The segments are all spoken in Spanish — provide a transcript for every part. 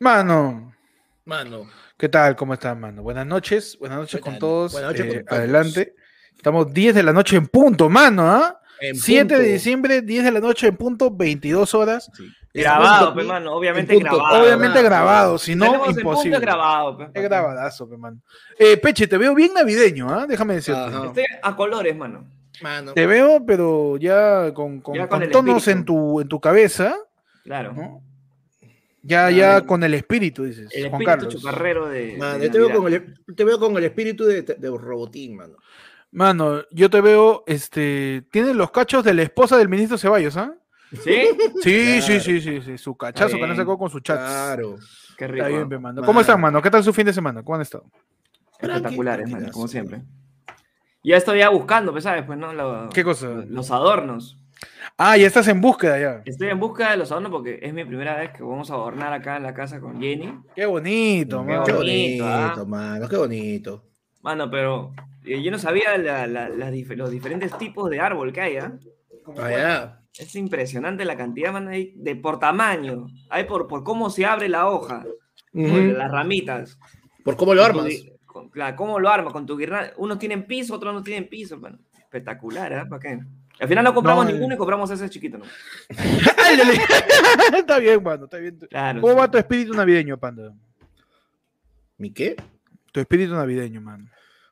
Mano, Mano. ¿qué tal? ¿Cómo están, mano? Buenas noches, buenas noches con todos. buenas noches eh, con todos. Adelante. Estamos 10 de la noche en punto, mano, ¿ah? En 7 de diciembre, 10 de la noche en punto, 22 horas. Grabado, pe, mano, obviamente grabado. Obviamente grabado, si no, imposible. punto grabado, pe. Es grabadazo, pe, mano. Eh, Peche, te veo bien navideño, ¿ah? Déjame decirte. Ajá. Estoy a colores, mano. Mano. Te veo, pero ya con, con- Ya con con el tonos espíritu. en tu, en tu cabeza, Claro. ¿no? Ya, ya con el espíritu, dices. El Juan espíritu Carlos. chuparrero de. Yo te veo, con el, te veo con el espíritu de, de Robotín, mano. Mano, yo te veo, este, tienes los cachos de la esposa del ministro Ceballos, ¿ah? ¿Sí? Sí, Claro. sí, sí, sí, sí, su cachazo que no sacó con su chat. Claro. Qué rico. Está bien, mano. ¿Cómo están, mano? ¿Qué tal su fin de semana? ¿Cómo han estado? Espectaculares, mano, como siempre. Ya estoy ya buscando, pues, ¿sabes? Pues, ¿no? Lo- ¿Qué cosa? Los adornos. Ah, ya estás en búsqueda ya. Estoy en busca de los adornos porque es mi primera vez que vamos a adornar acá en la casa con Jenny. Qué bonito, Qué mano. Qué bonito, bonito, ¿ah? mano, qué bonito. Mano, pero eh, yo no sabía la- la- las dif- los diferentes tipos de árbol que hay, ¿ah? Allá. Es impresionante la cantidad, mano, hay de por tamaño. Hay por, por cómo se abre la hoja, por Ujú. las ramitas. Por cómo lo Con tu armas. con- claro, ¿Cómo lo armas? Con tu guirnalda. Unos tienen piso, otros no tienen piso. mano. Espectacular, ¿eh? ¿Para qué? Al final no compramos No, eh. ninguno y compramos ese chiquito, ¿no? Ay, dale. está bien, mano, está bien. Claro. ¿Cómo sí. va tu espíritu navideño, panda? ¿Mi qué? Tu espíritu navideño, mano.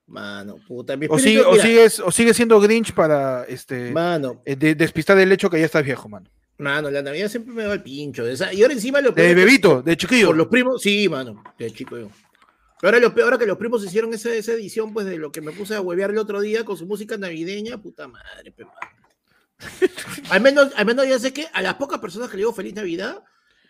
Mano, puta. Mi O, espíritu, sigue, o, mira, sigues, o sigues siendo Grinch para este, Mano, eh, de- despistar el hecho que ya estás viejo, mano. mano, la Navidad siempre me va al pincho. o sea, y ahora encima lo De bebito, de chiquillo. Por los primos, sí, mano, de chico yo. Pero ahora lo peor que los primos hicieron esa, esa edición, pues, de lo que me puse a huevear el otro día con su música navideña, puta madre, pe, mano. al, menos, al menos ya sé que a las pocas personas que le digo feliz Navidad,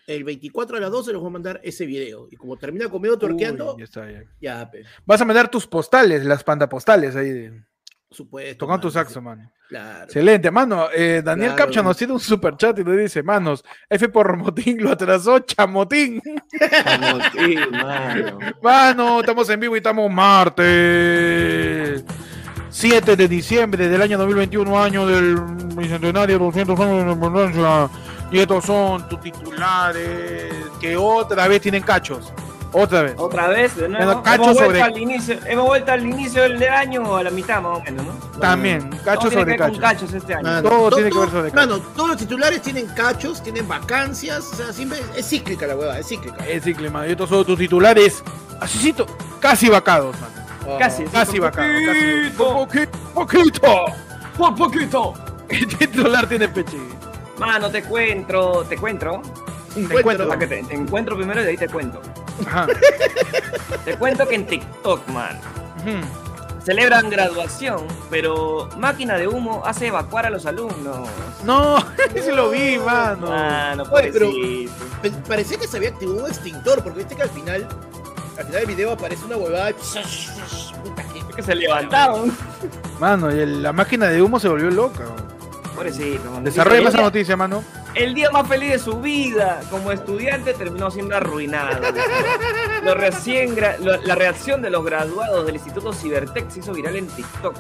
el 24 a las 12 les voy a mandar ese video. Y como termina conmigo torqueando, Uy, ya está, ya. ya, pe, Vas a mandar tus postales, las panda postales ahí, de- supuesto. tocando tu mano, saxo, mano. Claro. Excelente, mano. Eh, Daniel Claro. Capcha nos tiene un super chat y nos dice, manos, F por Motín lo atrasó, chamotín. Como, sí, mano. Mano, estamos en vivo y estamos martes. 7 de diciembre del año 2021, año del bicentenario, 200 años de independencia. Y estos son tus titulares que otra vez tienen cachos. Otra vez. Otra vez, de nuevo. Cacho hemos, vuelto sobre- al inicio, hemos vuelto al inicio del año o a la mitad más o menos, ¿no? También, cachos que sobre con cachos. cachos este año. Mano, Todo to- tiene que ver sobre Mano, todos los titulares tienen cachos, tienen vacancias, o sea, siempre es cíclica la hueva, es cíclica. Es mano. Y estos son tus titulares, asícito, casi vacados, mano. Casi, Casi por vacados. Casi. poquito. Poqui- poquito. Por poquito. El titular tiene peche. Mano, te encuentro, te encuentro. encuentro. cuento. Para que te, te encuentro primero y de ahí te cuento. Ajá. Te cuento que en TikTok, man, celebran graduación, pero máquina de humo hace evacuar a los alumnos. No, ese lo vi, mano. Mano, Oye, pero- Parecía que se había activado un extintor, porque viste que al final, al final del video aparece una huevada. y- Que se levantaron. Mano, y el- la máquina de humo se volvió loca. Pobrecito. Desarrolla esa día, noticia, mano. el día más feliz de su vida como estudiante terminó siendo arruinado. Lo recién gra- lo- la reacción de los graduados del Instituto Cibertech se hizo viral en TikTok.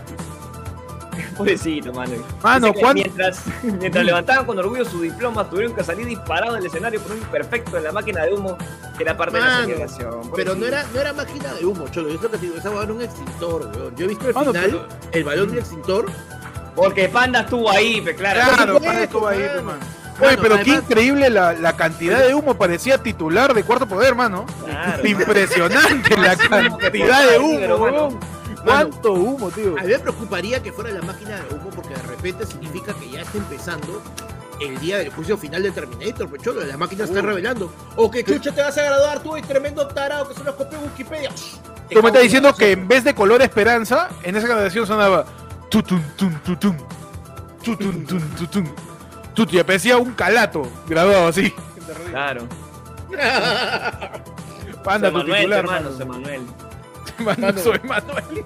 Pobrecito, mano. Mano, Dice que ¿cuándo- mientras, mientras levantaban con orgullo su diploma, tuvieron que salir disparados del escenario por un imperfecto en la máquina de humo que era parte de la celebración. Pero no era, no era máquina de humo, cholo. Yo lo que te era un extintor, weón. Yo he visto el Mano, final, pero- el balón del extintor. Porque Panda estuvo ahí, pe, claro. Claro, para estuvo ahí. Mano, Oye, pero qué increíble la, la cantidad de humo. Parecía titular de Cuarto Poder, mano. Claro, Impresionante la cantidad de humo, Mano. ¿Cuánto humo, tío? A mí me preocuparía que fuera la máquina de humo, porque de repente significa que ya está empezando el día del juicio final de Terminator, pues cholo, la máquina está Uy. revelando. O que chucha te vas a graduar tú, y tremendo tarado que se los copió en Wikipedia. Tú me estás diciendo que en vez de color esperanza, en esa grabación sonaba tutun tun tutun. Tutun tun tutun. Tut, y aparecía un calato grabado así. Claro. Panda, tu titular, Manuel. Mano. soy Manuel.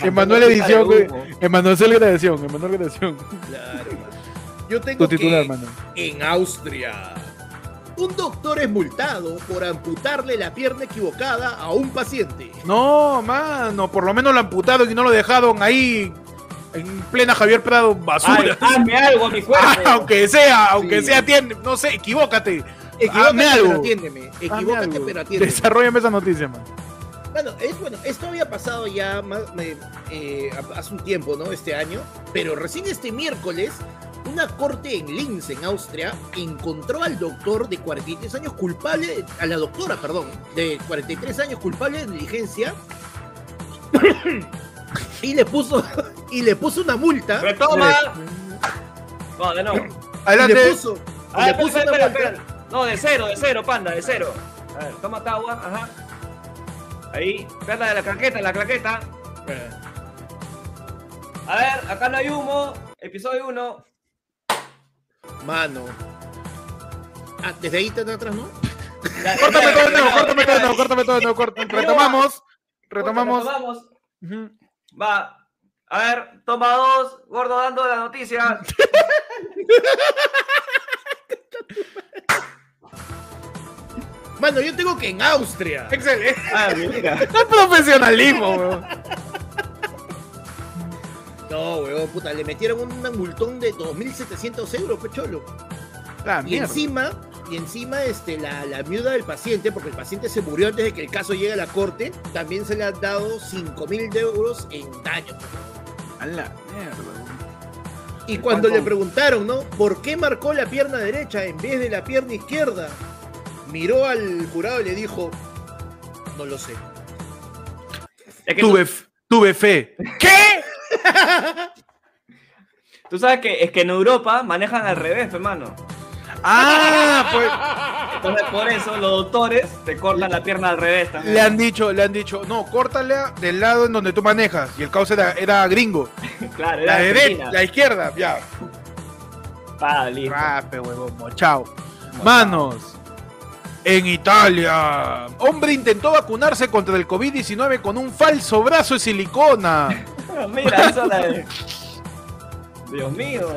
Emanuel Edición, güey. Emanuel Grabación, Emanuel Grabación. Claro. Yo tengo Tu titular, que mano. en Austria. Un doctor es multado por amputarle la pierna equivocada a un paciente. No, mano, por lo menos lo amputaron y no lo dejaron ahí En plena Javier Prado, Ay, basura. hazme algo a mi cuerpo. Ah, aunque sea, aunque Sí. sea, atiende, no sé, equivócate. Equivócate, Hazme pero atiéndeme. Equivócate, pero atiéndeme. Desarrollame esa noticia, man. Bueno, es, bueno, esto había pasado ya más, eh, hace un tiempo, ¿no? Este año, pero recién este miércoles, una corte en Linz, en Austria, encontró al doctor de 43 años culpable, a la doctora, perdón, de 43 años culpable de negligencia y le puso y le puso una multa. Retoma. No, de nuevo. Y le Adelante. puso, y Ah, le puso espera, una espera, multa. espera. No, de cero, de cero, panda, de cero. A ver, toma agua, ajá. Ahí, espérate de la claqueta, la claqueta. A ver, acá no hay humo. Episodio 1. Mano. Ah, desde ahí tan atrás, ¿no? Córtame todo de nuevo, córtame todo de nuevo, córtame todo de nuevo. Retomamos. Retomamos. Retomamos. Va. A ver, toma dos. Gordo dando la noticia. Mano, yo tengo que en Austria. Excelente. Ah, mira. No profesionalismo, weón. No, weón, puta, le metieron un multón de 2.700 euros, pecholo. La Y mierda. encima, y encima este, la, la viuda del paciente, porque el paciente se murió antes de que el caso llegue a la corte, también se le han dado 5.000 euros en daño. A la mierda. Y ¿Y cuando cuánto? le preguntaron, ¿no? ¿Por qué marcó la pierna derecha en vez de la pierna izquierda? Miró al jurado y le dijo, no lo sé. Es que Tuve, tuve fe. ¿Qué? tú, sabes que es que en Europa manejan al revés, hermano. Ah, pues Entonces, por eso los doctores te cortan la pierna al revés también. le han dicho, le han dicho, no, córtale del lado en donde tú manejas. Y el caos era, era gringo. Claro, era La derecha, la izquierda, ya. Pa, listo. Rape, huevón, mochao. Manos. En Italia, hombre intentó vacunarse contra el COVID-19 con un falso brazo de silicona. Mira, esa la de. Dios mío.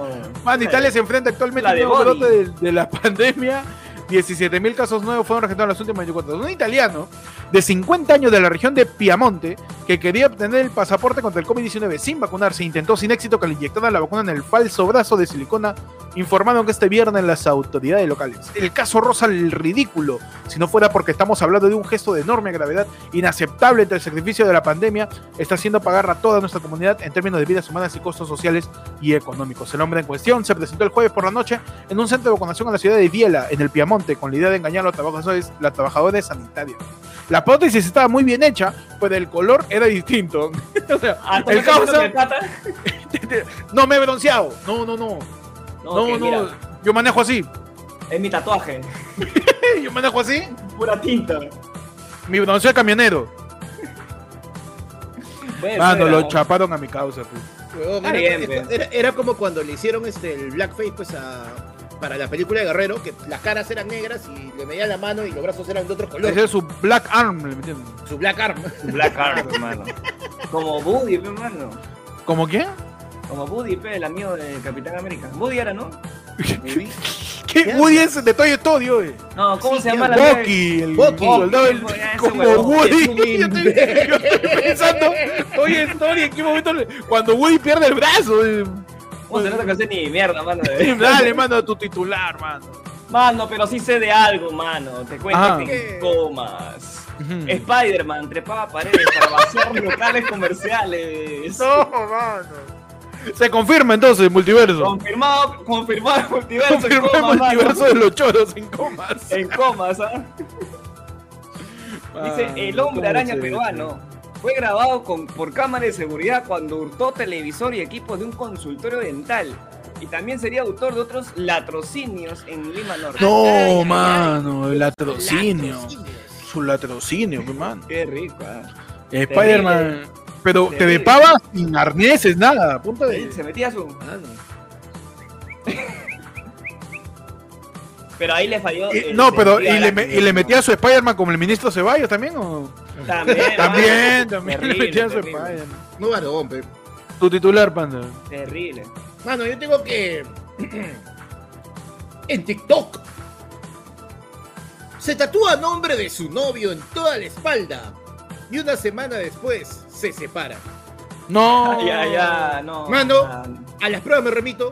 Man, Italia se enfrenta actualmente a un brote de, de la pandemia. 17.000 casos nuevos fueron registrados en las últimas 24 horas. Un italiano de 50 años de la región de Piamonte que quería obtener el pasaporte contra el COVID-19 sin vacunarse intentó sin éxito que le inyectaran la vacuna en el falso brazo de silicona, informaron que este viernes las autoridades locales. El caso roza el ridículo, si no fuera porque estamos hablando de un gesto de enorme gravedad, inaceptable entre el sacrificio de la pandemia, está haciendo pagar a toda nuestra comunidad en términos de vidas humanas y costos sociales y económicos. El hombre en cuestión se presentó el jueves por la noche en un centro de vacunación en la ciudad de Viela, en el Piamonte, con la idea de engañar a los trabajadores, las trabajadoras sanitarias. La prótesis estaba muy bien hecha, pero el color era distinto. o sea, Ah, ¿tú el causa- no me he bronceado. No, no, no. No, No, que no. mira, Yo manejo así. es mi tatuaje. Yo manejo así. Pura tinta. Mi bronceo de camionero. Puede Mano, ser, lo ah. chaparon a mi causa. pues. Era- era- era como cuando le hicieron este, el blackface pues, a- para la película de Guerrero, que las caras eran negras y le medían la mano y los brazos eran de otro color. Ese es su black arm, ¿me entiendes? Su black arm. Black Arm, hermano. Como Buddy, hermano. ¿Cómo quién? Como Buddy, pe, el amigo del Capitán América. Buddy era, ¿no? ¿Qué? ¿Qué Woody es de Toy Story, oye. No, ¿cómo Sí, se llama ¿qué? la Bucky, el Bucky. soldado del- como Woody. Yo estoy, yo estoy pensando, Toy Story, ¿en qué momento? le- Cuando Woody pierde el brazo. eh. ¿Cómo se nota que sé ni mierda, mano? Dale, mano, tu titular, mano. Mano, pero sí sé de algo, mano. Te cuento Ajá. que en comas. Spider-Man trepaba paredes para vaciar locales comerciales. No, mano. Se confirma entonces, multiverso. Confirmado, confirmado el multiverso. en Confirmó el mano. multiverso de los choros en comas. En comas, ¿ah? Dice, el hombre ¿cómo araña peruano fue grabado con, por cámara de seguridad cuando hurtó televisor y equipos de un consultorio dental. Y también sería autor de otros latrocinios en Lima Norte. No, Ay, ay. mano, el latrocinio. Latrocinios. Su latrocinio, mi mano. Qué rico, ¿ah? Spider-Man. Pero te Terrible. depaba sin arneses, nada. a Punta de. Se metía su... Mano. Pero ahí le falló... Y- el no, pero ¿y le, y le metía a su Spider-Man como el ministro Ceballos también? ¿o? También, También, también Terrible, terrible. No varón, pe. Tu titular, panda. Terrible. Mano, yo tengo que. en TikTok. Se tatúa nombre de su novio en toda la espalda. Y una semana después se separa. No. Ya, ya, no. Mano. A las pruebas me remito.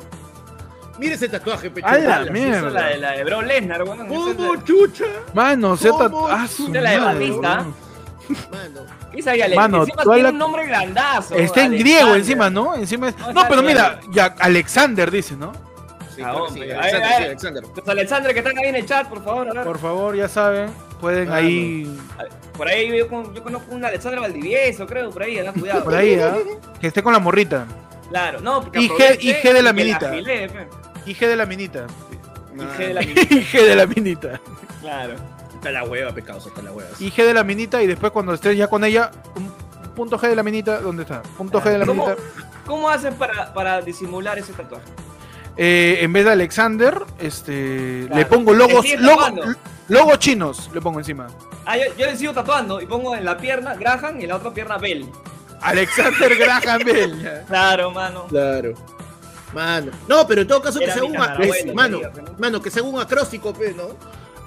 Mira ese tatuaje, pecho. A la mierda. esa es la de, la de Bro Lesnar, weón. Es ¿Cómo la- chucha? Mano, se ¿Cómo? ah, la de Batista. Mano. Esa Mano, encima tiene la- un nombre grandazo. Está en Alexander. griego encima, ¿no? Encima es- No, pero mira, ya Alexander dice, ¿no? Sí, Ah, sí, Alexander, ay, sí, ay. Alexander. Los Alexander que están ahí en el chat, por favor, a ver. Por favor, ya saben, pueden Mano. ahí, Por ahí yo, con- yo conozco un Alexander Valdivieso, creo, por ahí, cuidado. por ahí, ¿ah? que esté con la morrita. Claro, no, porque Y G- aproveché y G de la minita. IG de la minita. Y G de la Mano. minita, IG de la minita. claro. Está la hueva, pecados, está la hueva. IG de la minita y después cuando estés ya con ella, un punto G de la minita, ¿dónde está? Punto G de la ¿Cómo, minita. ¿Cómo hacen para, para disimular ese tatuaje? Eh, en vez de Alexander, este, Claro. le pongo logos, Te sigues logo- tatuando. logos chinos, le pongo encima. Ah, yo, yo le sigo tatuando y pongo en la pierna Graham y en la otra pierna Bell. Alexander Graham Bell. Claro, mano. Claro. Mano. No, pero en todo caso que sea un mano, mano, que sea un acróstico, pues, ¿no?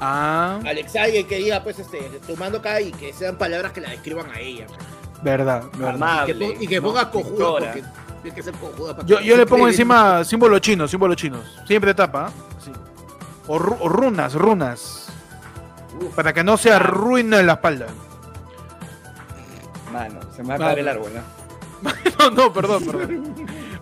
Ah, Alexander que diga, pues, este, tomando acá y que sean palabras que la describan a ella. verdad, verdad. Y que, Amable. y que ¿no? ponga cojuda, porque tiene que ser cojuda. para Yo, yo le pongo encima símbolos chinos, símbolos chinos. Siempre tapa, ¿ah? Sí. O, ru- o runas, runas. Uf, Para que no sea Claro. ruina en la espalda. mano, se me va a caer el árbol, ¿no? No, no, perdón, perdón.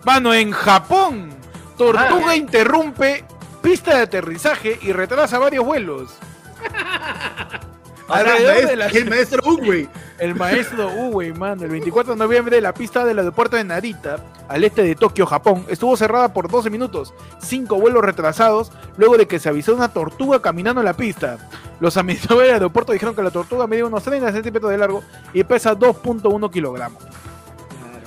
Mano, en Japón, Tortuga Ah. interrumpe pista de aterrizaje y retrasa varios vuelos. Alrededor Maestro- de la- El maestro Uwe. El maestro mano, el 24 de noviembre la pista del aeropuerto de Narita, al este de Tokio, Japón, estuvo cerrada por 12 minutos, cinco vuelos retrasados, luego de que se avisó una tortuga caminando en la pista. Los administradores del aeropuerto dijeron que la tortuga mide unos 30 centímetros de largo y pesa 2.1 kilogramos.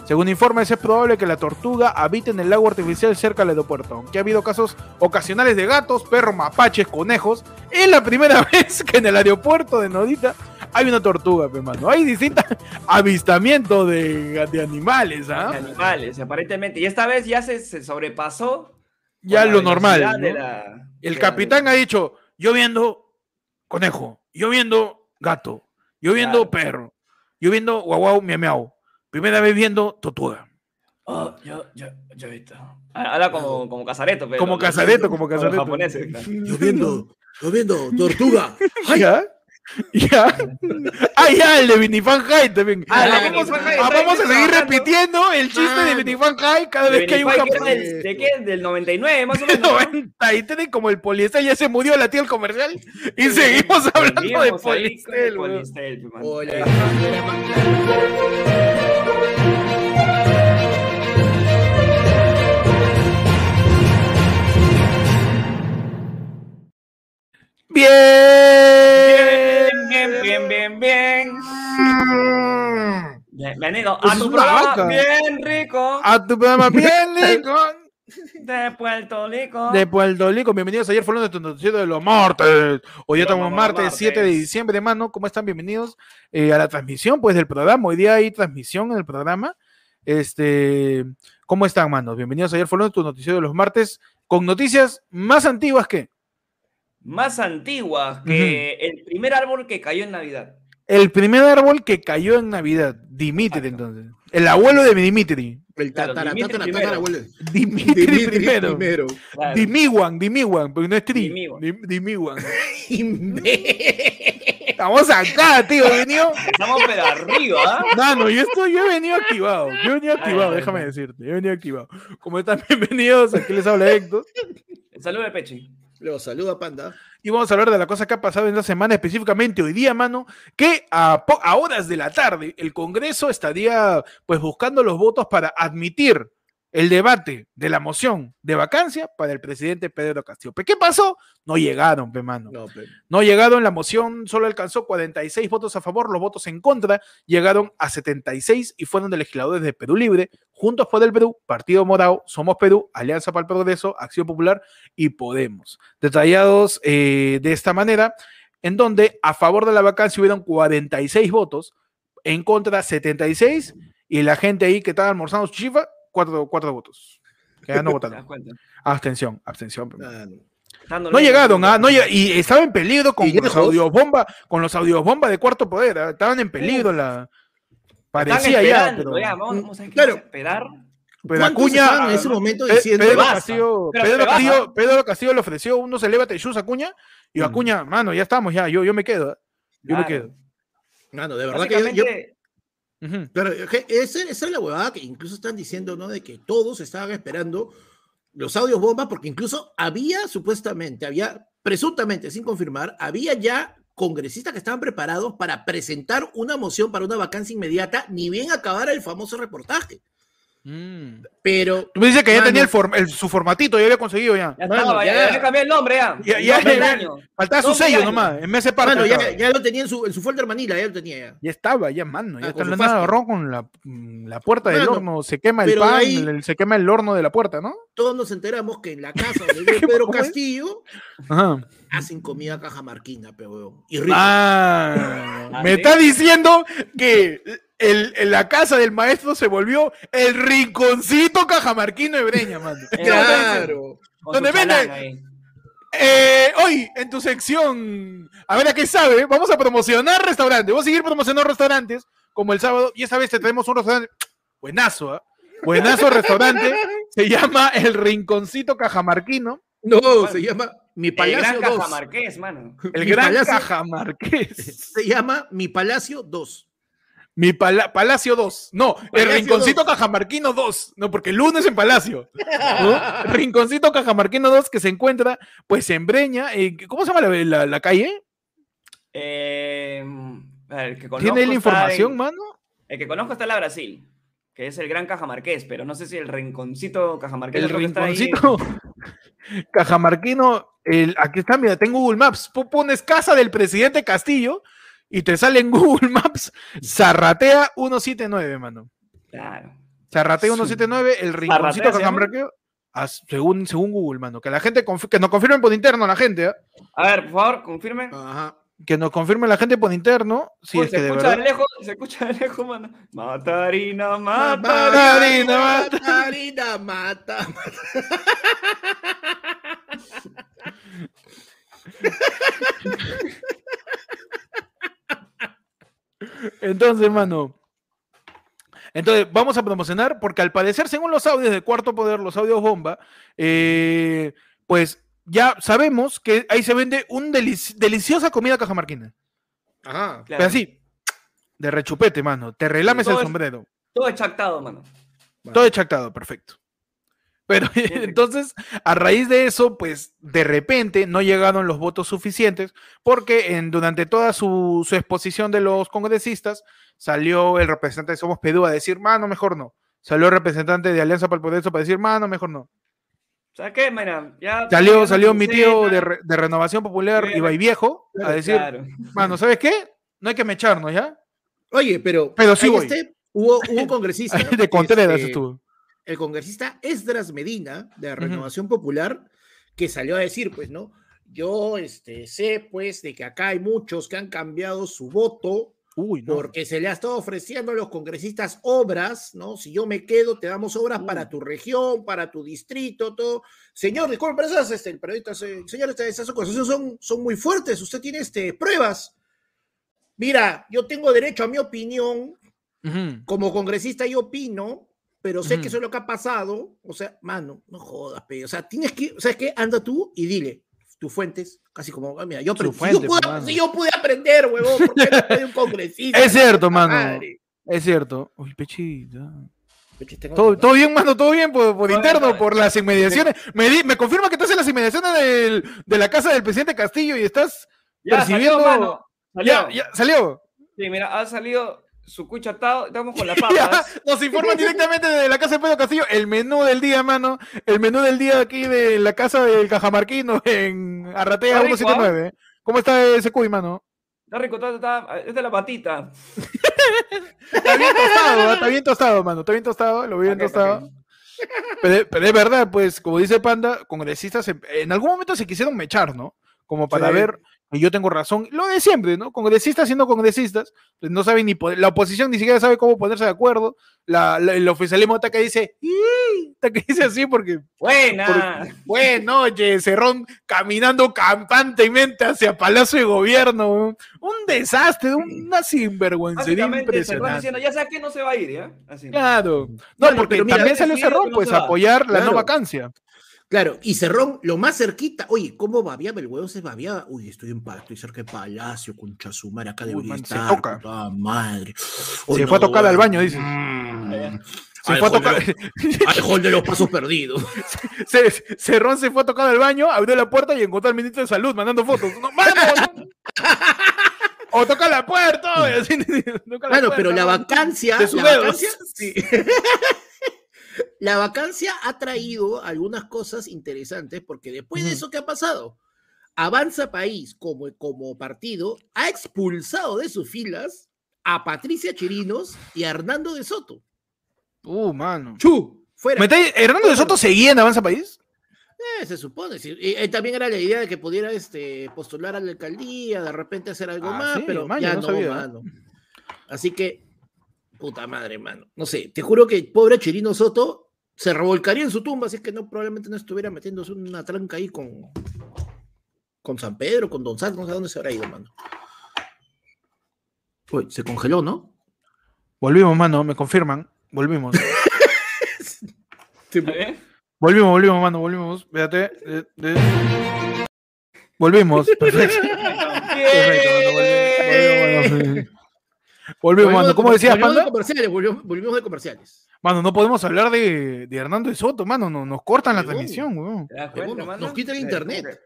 Según informes, es probable que la tortuga habite en el lago artificial cerca del aeropuerto, aunque ha habido casos ocasionales de gatos, perros, mapaches, conejos. Es la primera vez que en el aeropuerto de Nodita hay una tortuga, pe, mano. Hay distintos avistamientos de, de animales, ¿ah? De Animales, aparentemente. Y esta vez ya se, se sobrepasó. Ya lo normal. ¿no? la- El capitán ha dicho, yo viendo conejo, yo viendo gato, yo viendo Claro. perro, yo viendo guau guau miau miau. Primera vez viendo tortuga. Oh, yo, yo, yo he visto. Ah, Habla como, como Casareto, pero. Como Casareto, como los Casareto. japoneses, claro. Yo viendo, yo viendo, tortuga. ¡Ay! ¿Ya? ¿Ya? Ah, ya, el de Vinifan High también. Ah, el vamos, High, ah, vamos a seguir trabajando. repitiendo el chiste de Mano. Vinifan High cada De vez que hay un del, ¿De qué? Del 99, más o menos. ¿no? 93, como el Poliestel ya se murió la tía del comercial y seguimos hablando de el Poliestel. Hola. Bien. Bien, bien, bien, bien. Bien, Bienvenido Pues a es tu programa bien rico A tu programa bien rico. de Puerto Rico. De Puerto Rico, bienvenidos ayer fueron de tu noticiero de los martes. Hoy ya estamos martes. martes 7 de diciembre, mano. ¿Cómo están? Bienvenidos eh, a la transmisión pues del programa. Hoy día hay transmisión en el programa. Este, ¿cómo están, manos? Bienvenidos ayer fueron de tu noticiero de los martes con noticias más antiguas que Más antigua que el primer árbol que cayó en Navidad. el primer árbol que cayó en Navidad. Dimitri, Exacto. entonces. El abuelo de Dimitri. El Claro, tatara, Dimitri. Dimitri, Dimitri primero. primero. Claro. Dimiwan, Dimiwan, porque no es Tri. Dimiwan. Dim- Dimiwan. Estamos acá, tío. he venido- Estamos pero arriba, ¿ah? Mano, yo, estoy, yo he venido activado. Yo he venido activado, ay, déjame ay. decirte. Yo he venido activado. Como están bienvenidos, aquí les habla Héctor. Salud de Pechi. Luego saluda, panda. Y vamos a hablar de la cosa que ha pasado en la semana, específicamente hoy día, mano, que a, a horas de la tarde el Congreso estaría pues buscando los votos para admitir el debate de la moción de vacancia para el presidente Pedro Castillo. ¿Pero qué pasó? No llegaron, pe mano. No, pe. No llegaron, la moción solo alcanzó 46 votos a favor, los votos en contra llegaron a 76 y fueron de legisladores de Perú Libre, Juntos por el Perú, Partido Morado, Somos Perú, Alianza para el Progreso, Acción Popular y Podemos. Detallados eh, de esta manera, en donde a favor de la vacancia hubieron 46 votos, en contra 76 y la gente ahí que estaba almorzando su chifa, 4, votos. Que ya no ¿Te das votaron. cuenta? Abstención, abstención. Ah. Dándole- No llegaron, ¿ah? No lleg- y estaba en peligro con ¿Y los lejos? audios bomba, con los audios bomba de cuarto poder, ¿ah? estaban en peligro la. Parecía ya, pero... ya, vamos, vamos a Claro. esperar. Pero ¿Cuántos Acuña, en ese momento Pe- diciendo Pedro. Castillo, Pedro. Castillo, Pedro Castillo le ofreció unos Elévate Shoes a Acuña y Mm. Acuña, mano, ya estamos, ya, yo, yo me quedo, ¿eh? yo me Claro. quedo. Mano, de verdad que yo, Pero je- esa, es la huevada que incluso están diciendo, ¿no? De que todos estaban esperando los audios bombas, porque incluso había supuestamente, había presuntamente, sin confirmar, había ya congresistas que estaban preparados para presentar una moción para una vacancia inmediata, ni bien acabara el famoso reportaje. Mm. Pero Tú me dices que ya tenía el form- el- su formatito, ya había conseguido ya. ya Mano, estaba, ya, ya. ya le cambié el nombre ya. Nombre del. Faltaba su sello nomás, en ese parte. Mano, ya, lo tenía en su, en su folder Manila, ya lo tenía ya. Ya estaba, ya, mano. Ya Ah, está de agarrón con la, mm, la puerta del Mano, horno. Se quema el pan, ahí- el- se quema el horno de la puerta, ¿no? Todos nos enteramos que en la casa vive Pedro. Castillo Ajá. Hacen comida cajamarquina, pero y rico. Ah, Ah, me está diciendo que el, en la casa del maestro se volvió el rinconcito cajamarquino de Breña, mano. Eh, claro. con ¿Dónde su chalán vende? ahí. Eh, hoy, en tu sección, a ver a qué sabe, vamos a promocionar restaurantes. Vamos a seguir promocionando restaurantes como el sábado. Y esta vez te traemos un restaurante buenazo, ¿ah? Buenazo restaurante. Se llama El Rinconcito Cajamarquino. No, se llama Mi El Palacio gran 2. cajamarqués, mano. El Mi Gran Palacio- Cajamarqués. Se llama Mi Palacio 2. Mi pala- Palacio 2. No, el Palacio Rinconcito 2. Cajamarquino 2. No, porque el uno es en Palacio. ¿no? Rinconcito Cajamarquino 2 que se encuentra, pues, en Breña. eh, ¿Cómo se llama la, la- la calle? Eh, a ver, el que conozco ¿Tiene la información, en- mano? El que conozco está en la Brasil, que es el gran cajamarqués, pero no sé si el rinconcito cajamarqués El que está ahí. Cajamarquino, el, aquí está, mira, tengo Google Maps. Tú pones casa del presidente Castillo y te sale en Google Maps Zarratea 179, mano. Claro. Zarratea Su- 179, el rinconcito cajamarquino. as- Según, según Google, mano. Que la gente que nos confirmen por interno la gente, ¿ah? A ver, por favor, confirme. Ajá. Que nos confirme la gente por interno. Si es se que de escucha verdad. de lejos, se escucha de lejos, mano. Matarina, Mata, Matarina. mata. Matarina, mata. Entonces, mano. Entonces, vamos a promocionar, porque al parecer, según los audios de Cuarto Poder, los audios bomba, eh, pues ya sabemos que ahí se vende un delici- deliciosa comida cajamarquina. Ajá. Claro. Pero así, de rechupete, mano. Te relames Todo el es- sombrero. Todo chactado, mano. Todo echactado, perfecto. Pero entonces, a raíz de eso, pues de repente no llegaron los votos suficientes porque en, durante toda su, su exposición de los congresistas salió el representante de Somos Perú a decir, mano, mejor no. Salió el representante de Alianza para el Progreso para decir, mano, mejor no. ¿Sabes qué, mira? Ya Salió, ya salió mi tío de, Re- de Renovación Popular, Ibai Viejo, a decir, claro. mano, ¿sabes qué? No hay que mecharnos, ¿ya? Oye, pero, Pero sí voy. este, hubo, hubo un congresista. de Contreras este, estuvo. el congresista Esdras Medina, de Renovación Popular, que salió a decir, pues, ¿no? Yo este, sé, pues, de que acá hay muchos que han cambiado su voto Uy, no. porque se le ha estado ofreciendo a los congresistas obras, ¿no? Si yo me quedo, te damos obras para tu región, para tu distrito, todo. Señor, disculpe, pero esas, este, el periodista, se- señor, esas acusaciones son, son muy fuertes. Usted tiene este, pruebas. Mira, yo tengo derecho a mi opinión, como congresista yo opino, pero sé que eso es lo que ha pasado. O sea, mano, no jodas, pe. O sea, tienes que, ¿sabes qué? Anda tú y dile tus fuentes, casi como, ah, mira, yo, aprendí- si fuente, yo, pude, mano. si yo pude aprender, huevón, ¿por qué no soy un congresista? Es cierto, mano. Madre. Es cierto. Uy, pechita. Todo, bien, mano, todo bien por, interno, por las inmediaciones. Me, di- me confirma que estás en las inmediaciones del- de la casa del presidente Castillo y estás Ya percibiendo. salió, mano. Salió. ya, ya, salió. Sí, mira, ha salido su cucha atado. Estamos con las papas. nos informan directamente de la casa de Pedro Castillo el menú del día, mano. El menú del día aquí de la casa del Cajamarquino en Arratea Está rico, 179. ¿Cómo está ese cuy, mano? Está rico, está, está- es de la patita. Está bien tostado, ¿ah? está bien tostado, mano. Está bien tostado, lo vi bien Ok, ok. tostado. Pero, pero es verdad, pues, como dice Panda, congresistas en, en algún momento se quisieron mechar, ¿no? Como para Sí. ver y yo tengo razón. Lo de siempre, ¿no? Congresistas siendo congresistas, pues no saben ni poder- la oposición ni siquiera sabe cómo ponerse de acuerdo. La, la- el oficialismo está que dice, está que dice así porque, Buena. bueno, oye, Cerrón caminando campantemente hacia Palacio de Gobierno, un desastre, una sinvergüencería impresionante. diciendo, ya sabes que no se va a ir, ¿ya? Así. Claro. No, porque mira, también salió Cerrón, no pues, a apoyar la no vacancia. Claro, y Cerrón, lo más cerquita. Oye, ¿cómo babiaba el huevo? Se babiaba. Uy, estoy en estoy cerca de Palacio, con Chasumar, acá Uy, debería se toca. puta madre. Se fue a tocar al baño, dice. Mm. Se Al fue a tocar, al de los pasos perdidos. Cerrón se fue a tocar al baño, abrió la puerta y encontró al ministro de salud mandando fotos. ¡No, no! O toca la puerta. toca Bueno, pero la vacancia. De sus la dedos. vacancia, sí. La vacancia ha traído algunas cosas interesantes porque después de eso, ¿qué ha pasado? Avanza País como, como partido ha expulsado de sus filas a Patricia Chirinos y a Hernando de Soto. Uh, mano. ¡Chu! Fuera. ¿Me está- ¿Hernando de Soto seguía en Avanza País? Eh, se supone. sí. Y, eh, también era la idea de que pudiera este, postular a la alcaldía, de repente hacer algo Ah, más, sí, pero man, ya no, no sabía. mano. Así que, puta madre, mano. No sé, te juro que pobre Chirino Soto se revolcaría en su tumba, así es que no, probablemente no estuviera metiéndose una tranca ahí con, con San Pedro, con Don Santos, no sé a dónde se habrá ido, mano. Uy, se congeló, ¿no? Volvimos, mano, me confirman. Volvimos. ¿Está bien? Volvimos, volvimos, mano, volvimos. Fíjate. eh, eh. Volvimos. Perfecto. Perfecto, mano, volvimos, volvimos, mano. Volvimos, mano. de ¿Cómo comer- decías, volvimos de comerciales, volvimos, volvimos de comerciales. Mano, no podemos hablar de, de Hernando de Soto, mano. no- nos cortan la transmisión, weón. ¿Te das Pero cuenta, nos- nos quita el internet.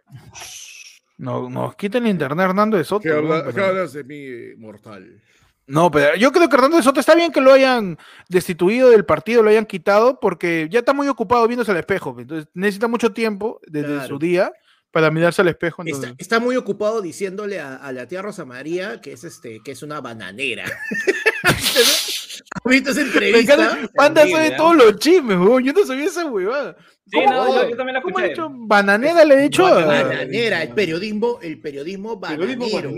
No, nos quitan el internet Hernando de Soto. ¿Qué, habla- hablas de mí, mortal? No, pero yo creo que Hernando de Soto está bien que lo hayan destituido del partido, lo hayan quitado, porque ya está muy ocupado viéndose al espejo. Entonces necesita mucho tiempo desde Claro. su día para mirarse al espejo. Está, entonces- está muy ocupado diciéndole a, a la tía Rosa María que es este, que es una bananera. ¿Has visto esa entrevista? Panda sabe ¿eh? todos los chismes, weón. Yo no sabía esa huevada. Sí, ¿Cómo- no, yo, yo también la ¿Cómo ha escuché. dicho? Bananera le he dicho. a- Bananera, el periodismo, el periodismo bananero.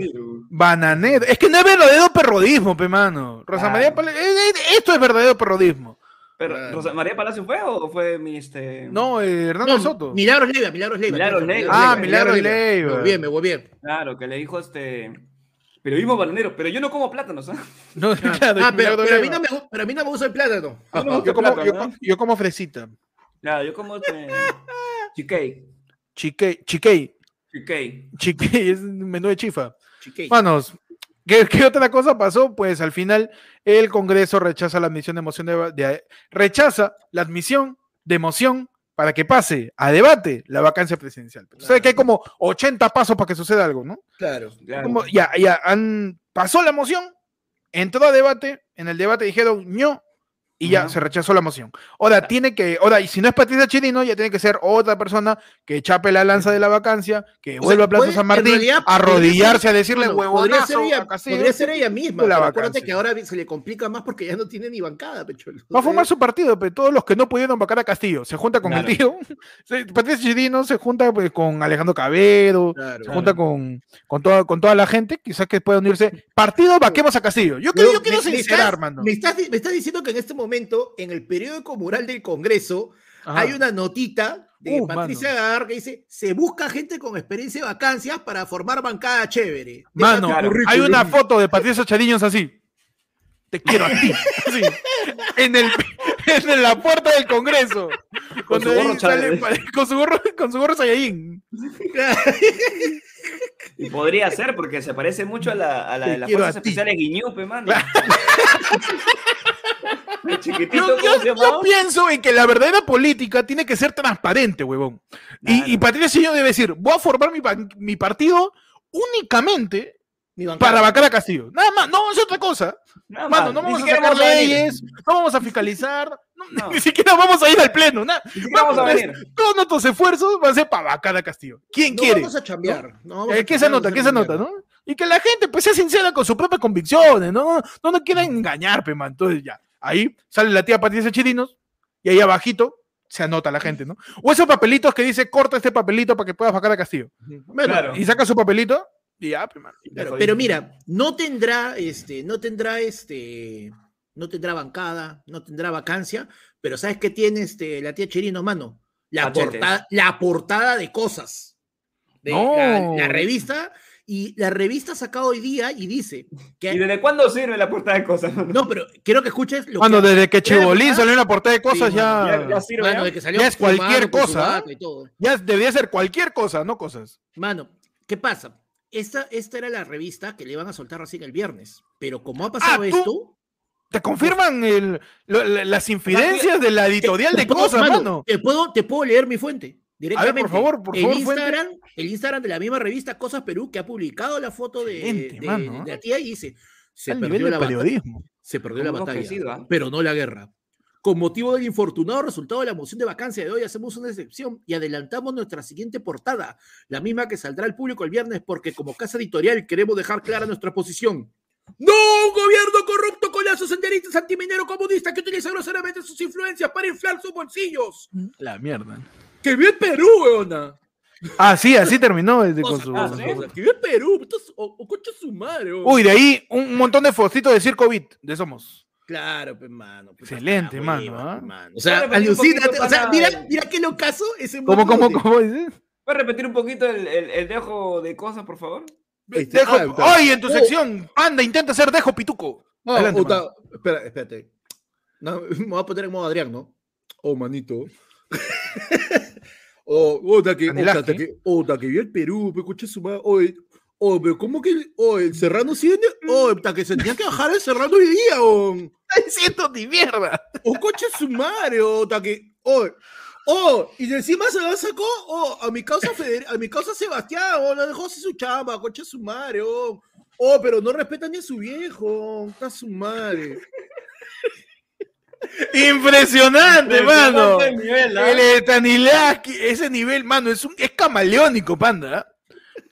Bananera. Es que no es verdadero perrodismo, pe mano. Rosa Claro. María eh, eh, Esto es verdadero perrodismo. Pero, Claro. Rosa María Palacio fue o fue mi este. No, eh, Hernando No, Soto. Milagros Leiva, Milagros Leiva. Milagros claro, Leiva. Ah, Milagros Leiva. Me voy bien, me voy bien. Claro, que le dijo este. Periodismo bananero, pero yo no como plátanos, ¿ah? No, claro, Ah, pero, Milagros pero a mí no me, pero a mí no me gusta el plátano. Yo como fresita. Claro, yo como este. Chiquei. Chiquei, chiquei, Chiquei. chiquei, es un menú de chifa. Chiquei. Manos, ¿qué, qué otra cosa pasó? Pues al final el Congreso rechaza la admisión de moción de, de- rechaza la admisión de moción para que pase a debate la vacancia presidencial. O sea que hay como 80 pasos para que suceda algo, ¿no? Claro. Claro. Como ya, ya han, pasó la moción, entró a debate, en el debate dijeron no y ya Ajá. se rechazó la moción. Ahora tiene que, ahora, y si no es Patricia Chirino, ya tiene que ser otra persona que chape la lanza de la vacancia, que O sea, vuelva a Plaza San Martín realidad, arrodillarse ser- a decirle bueno, podría ser ella, podría ser ella misma. la pero acuérdate que ahora se le complica más porque ya no tiene ni bancada, pecholo. Va a formar su partido, pero todos los que no pudieron vacar a Castillo. Se junta con el Claro. tío. se- Patricia Chirino se junta pues, con Alejandro Cabedo, Claro. se junta con, con, toda, con toda la gente, quizás que pueda unirse. Partido, vaquemos a Castillo. Yo, quiero- yo quiero me, me sincerar, estás, mano. me, estás, me estás diciendo que en este momento, en el periódico mural del Congreso, Ajá. hay una notita de Uh, Patricia Gagar que dice: se busca gente con experiencia de vacancias para formar bancada chévere. Deja Mano, Claro. hay una foto de Patricia Chariños así. Te quiero a ti. Así. En, el, en la puerta del Congreso. Con su gorro sale con su gorro, con su gorro Saiyajin. Y podría ser, porque se parece mucho a la, a la Te de las fuerzas especiales Guiñupe, mano. Chiquitito, Yo, pienso en que la verdadera política tiene que ser transparente, huevón. Y, Claro. y Patricia Chariños debe decir, voy a formar mi, pa- mi partido únicamente para vacar a Castillo. Nada más, no hacer otra cosa. Nada Mano, no vamos a sacar leyes, no vamos a fiscalizar, no- No. ni siquiera vamos a ir al pleno. nada. Vamos a venir. Todos nuestros esfuerzos van a ser para vacar a Castillo. ¿Quién No quiere? vamos a chambear. no vamos Eh, ¿Qué se nota? ¿Qué se nota, no? Y que la gente pues sea sincera con sus propias convicciones, ¿no? No nos quieran engañar, pe, man. Entonces ya, ahí sale la tía Patricia Chirinos y ahí abajito se anota la gente, ¿no? O esos papelitos que dice corta este papelito para que puedas vacar a Castillo. Bueno, Claro. Y saca su papelito ya, pues. Claro, pero mira, no tendrá, este, no tendrá, este, no tendrá bancada, no tendrá vacancia, pero ¿sabes qué tiene este, la tía Chirino, mano? La, portada, la portada de cosas. De No. la, la revista, y la revista ha sacado hoy día y dice que... ¿Y desde cuándo sirve la puerta de cosas? mano? No, pero quiero que escuches lo Mano, que... desde que Chibolín ¿verdad? salió en la portada de cosas, Sí, ya, Ya, ya sirve. Mano, ¿ya? de que salió Ya es cualquier cosa, bata y todo. ya debería ser cualquier cosa, no cosas. Mano, ¿qué pasa? Esta, esta era la revista que le iban a soltar recién el viernes, pero como ha pasado Ah, ¿tú? esto... Te confirman el- lo- la- las infidencias de la editorial de Te cosas, mano, mano. Te puedo, te puedo leer mi fuente. Directamente. favor, por el favor, fuente. Instagram, el Instagram de la misma revista Cosas Perú que ha publicado la foto de, de- mano, de ¿eh? la tía y dice: Se perdió nivel la batalla. periodismo. Se perdió la batalla, pero no la guerra. Con motivo del infortunado resultado de la moción de vacancia de hoy, hacemos una excepción y adelantamos nuestra siguiente portada, la misma que saldrá al público el viernes, porque como casa editorial queremos dejar clara nuestra posición. ¡No! Un gobierno corrupto, colazo, senderista, antiminero, comunista que utiliza groseramente sus influencias para inflar sus bolsillos. La mierda. ¡Que vive Perú, weona! Ah, sí, así terminó el de con Cosas, su- cosas. ¡Que vive Perú! O, o su madre, weón. Uy, de ahí un montón de focitos de Circo Beat, de Somos. Claro, pues, mano. puta, Excelente, mano, hueva, ¿ah? pues, mano. O sea, un alucínate. O sea, mira, mira qué locazo ese ¿Cómo, cómo, cómo dices? ¿Puedes repetir un poquito el, el, el dejo de cosas, por favor? Este, Dejo, ah, está. ¡Ay, en tu Oh, sección! Anda, intenta hacer Dejo Pituco. ah, Adelante, espera, espérate. No, me voy a poner en modo Adrián, ¿no? Oh, manito. oh, otra que, Anilaje. otra que, otra que vio el Perú, me escuché su madre. Oye, oh, pero ¿cómo que, oh, el Serrano sigue? Oh, hasta que se tenía que bajar el Serrano hoy día, oh. Siento ni mierda. O coche su madre, o hasta que, oh, oh, y encima se la sacó, oh, a mi causa Feder- a mi causa Sebastián, oh, lo dejó sin su chamba, coche su madre, oh. Oh, pero no respeta ni a su viejo, está su madre. Impresionante, mano. El nivel, ¿ah? El Stanilaski, ese nivel, mano, es, un, es camaleónico, panda.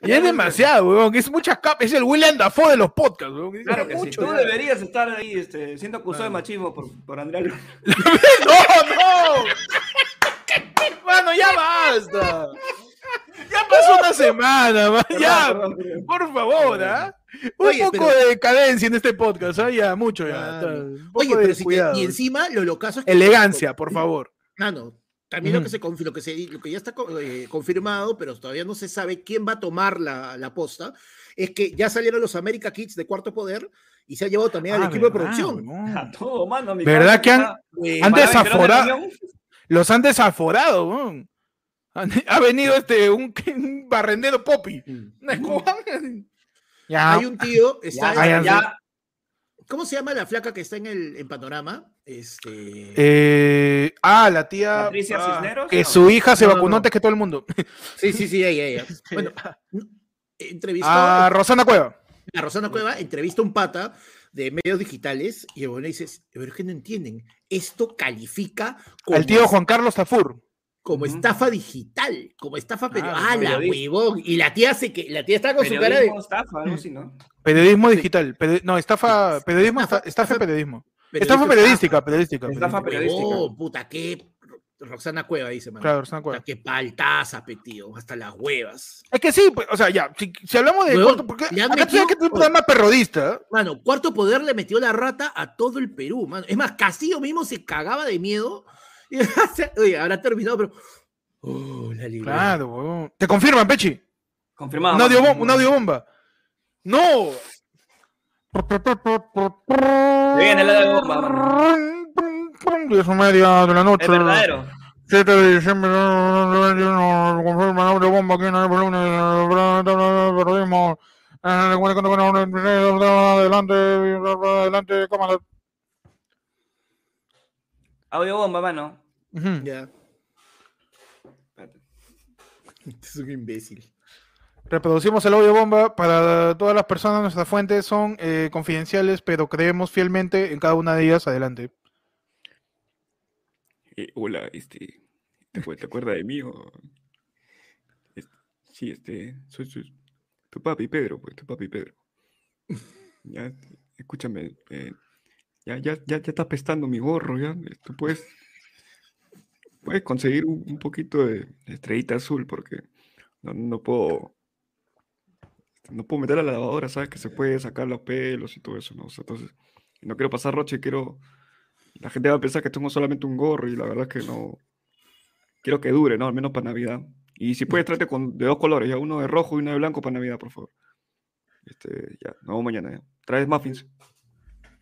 Y es demasiado, weón. Es muchas capas. Es el William Dafoe de los podcasts, weón. Claro que sí. mucho, Tú ya. deberías estar ahí este, siendo acusado de machismo por, por Andrea Luna. ¡No, no! Mano, ya basta. Ya pasó una semana, man. Ya, Perdón, perdón. por favor, ¿ah? Un Oye, poco pero- de decadencia en este podcast, ¿ah? Ya, mucho ya. Claro. Oye, pero si te- cuidado. y encima lo locazo es que- Elegancia, por favor. Ah, no. También lo que se lo que se lo que ya está eh, confirmado, pero todavía no se sabe quién va a tomar la, la posta, es que ya salieron los America Kids de Cuarto Poder y se ha llevado también al Ah, equipo de producción. A todo, mano. mi ¿Verdad que han- está- Eh, han desaforado? Los han desaforado, Ha venido este, un, un barrendero popi. mm. Una escoba. Ya. Hay un tío, está Ya, en- ya, ya. ¿cómo se llama la flaca que está en el en panorama? Este Eh, ah, la tía. Patricia ah, Cisneros, que no. su hija se No, vacunó no. antes que todo el mundo. Sí, sí, sí, ella, ella. Bueno, entrevistó A Rosana Cueva. a Rosana Cueva, entrevista a un pata de medios digitales y bueno dice, pero es que no entienden, esto califica como Al tío Juan Carlos Tafur. como estafa digital, como estafa pero Ah, ah, la periodista. huevón. Y la tía se que la tía está con su cara de Periodismo, estafa, algo así, ¿no? Periodismo digital. peri- no, estafa. Periodismo. Estafa- esta- Estafa estafa- periodismo. Estafa periodística. Periodística. Estafa periodística. periodística. Huevón, puta, qué Roxana Cueva dice, man. Claro, Rosana Cueva. Puta, qué paltaza, pe, tío, hasta las huevas. Es que sí, pues, o sea, ya, si, si hablamos de Huevón, cuarto, porque acá metido- que es un programa perrodista. Mano, Cuarto Poder le metió la rata a todo el Perú, mano. Es más, Castillo mismo se cagaba de miedo. Y, Oye, habrá terminado, pero. Oh, la libertad. Claro, huevón. Te confirman, Pechi. Confirmado. Un audio bomba. ¡No! Viene el audio bomba, Diez y media de la noche. Es verdadero. 7 de diciembre de 2021, confirma audio bomba aquí en el volumen periodismo. Adelante, adelante, cámara. Audio bomba, mano. Ya. Es un imbécil. Reproducimos el audio bomba para todas las personas. Nuestras fuentes son eh, confidenciales, pero creemos fielmente en cada una de ellas. Adelante. Eh, hola, este, ¿te, acuer- te acuerdas de mí? o- sí, este, soy, tu papi Pedro, pues, tu papi Pedro. Escúchame, eh, ya, ya, ya, ya está pestando mi gorro, ya, tú puedes, puedes conseguir un, poquito de estrellita azul, porque no, no puedo no puedo meter a la lavadora, ¿sabes? Que se puede sacar los pelos y todo eso, ¿no? O sea, entonces, no quiero pasar roche, quiero... La gente va a pensar que tengo solamente un gorro y la verdad es que no... Quiero que dure, ¿no? Al menos para Navidad. Y si puedes, trate con, de dos colores, ya uno de rojo y uno de blanco para Navidad, por favor. Este, ya, nos vemos mañana. ya. Traes muffins.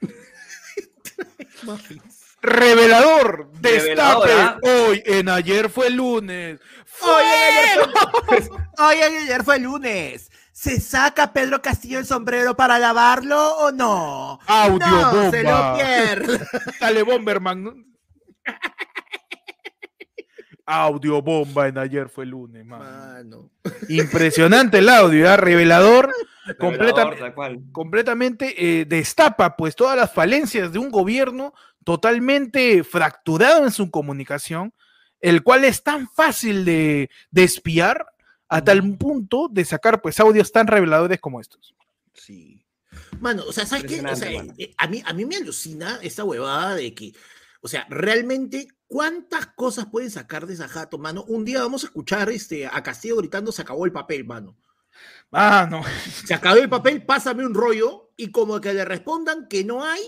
Revelador, Revelador, destape. ¿ah? Hoy en ayer fue lunes. Hoy ayer, fue... Hoy ayer fue lunes. ¿Se saca Pedro Castillo el sombrero para lavarlo o no? Audio no, se lo bomba. pierde. Dale, Bomberman. Audio bomba en ayer fue lunes, man. Mano. Impresionante el audio, ¿ah? revelador. Revelador, completamente eh, destapa pues todas las falencias de un gobierno totalmente fracturado en su comunicación, el cual es tan fácil de, de espiar a tal punto de sacar pues audios tan reveladores como estos. Sí. Mano, o sea, ¿sabes qué? O sea, mano. eh, a, mí, a mí me alucina esta huevada de que, o sea, realmente, ¿cuántas cosas pueden sacar de esa jato, mano? Un día vamos a escuchar este, a Castillo gritando, se acabó el papel, mano. Ah, no. Se acabó el papel, pásame un rollo, y como que le respondan que no hay,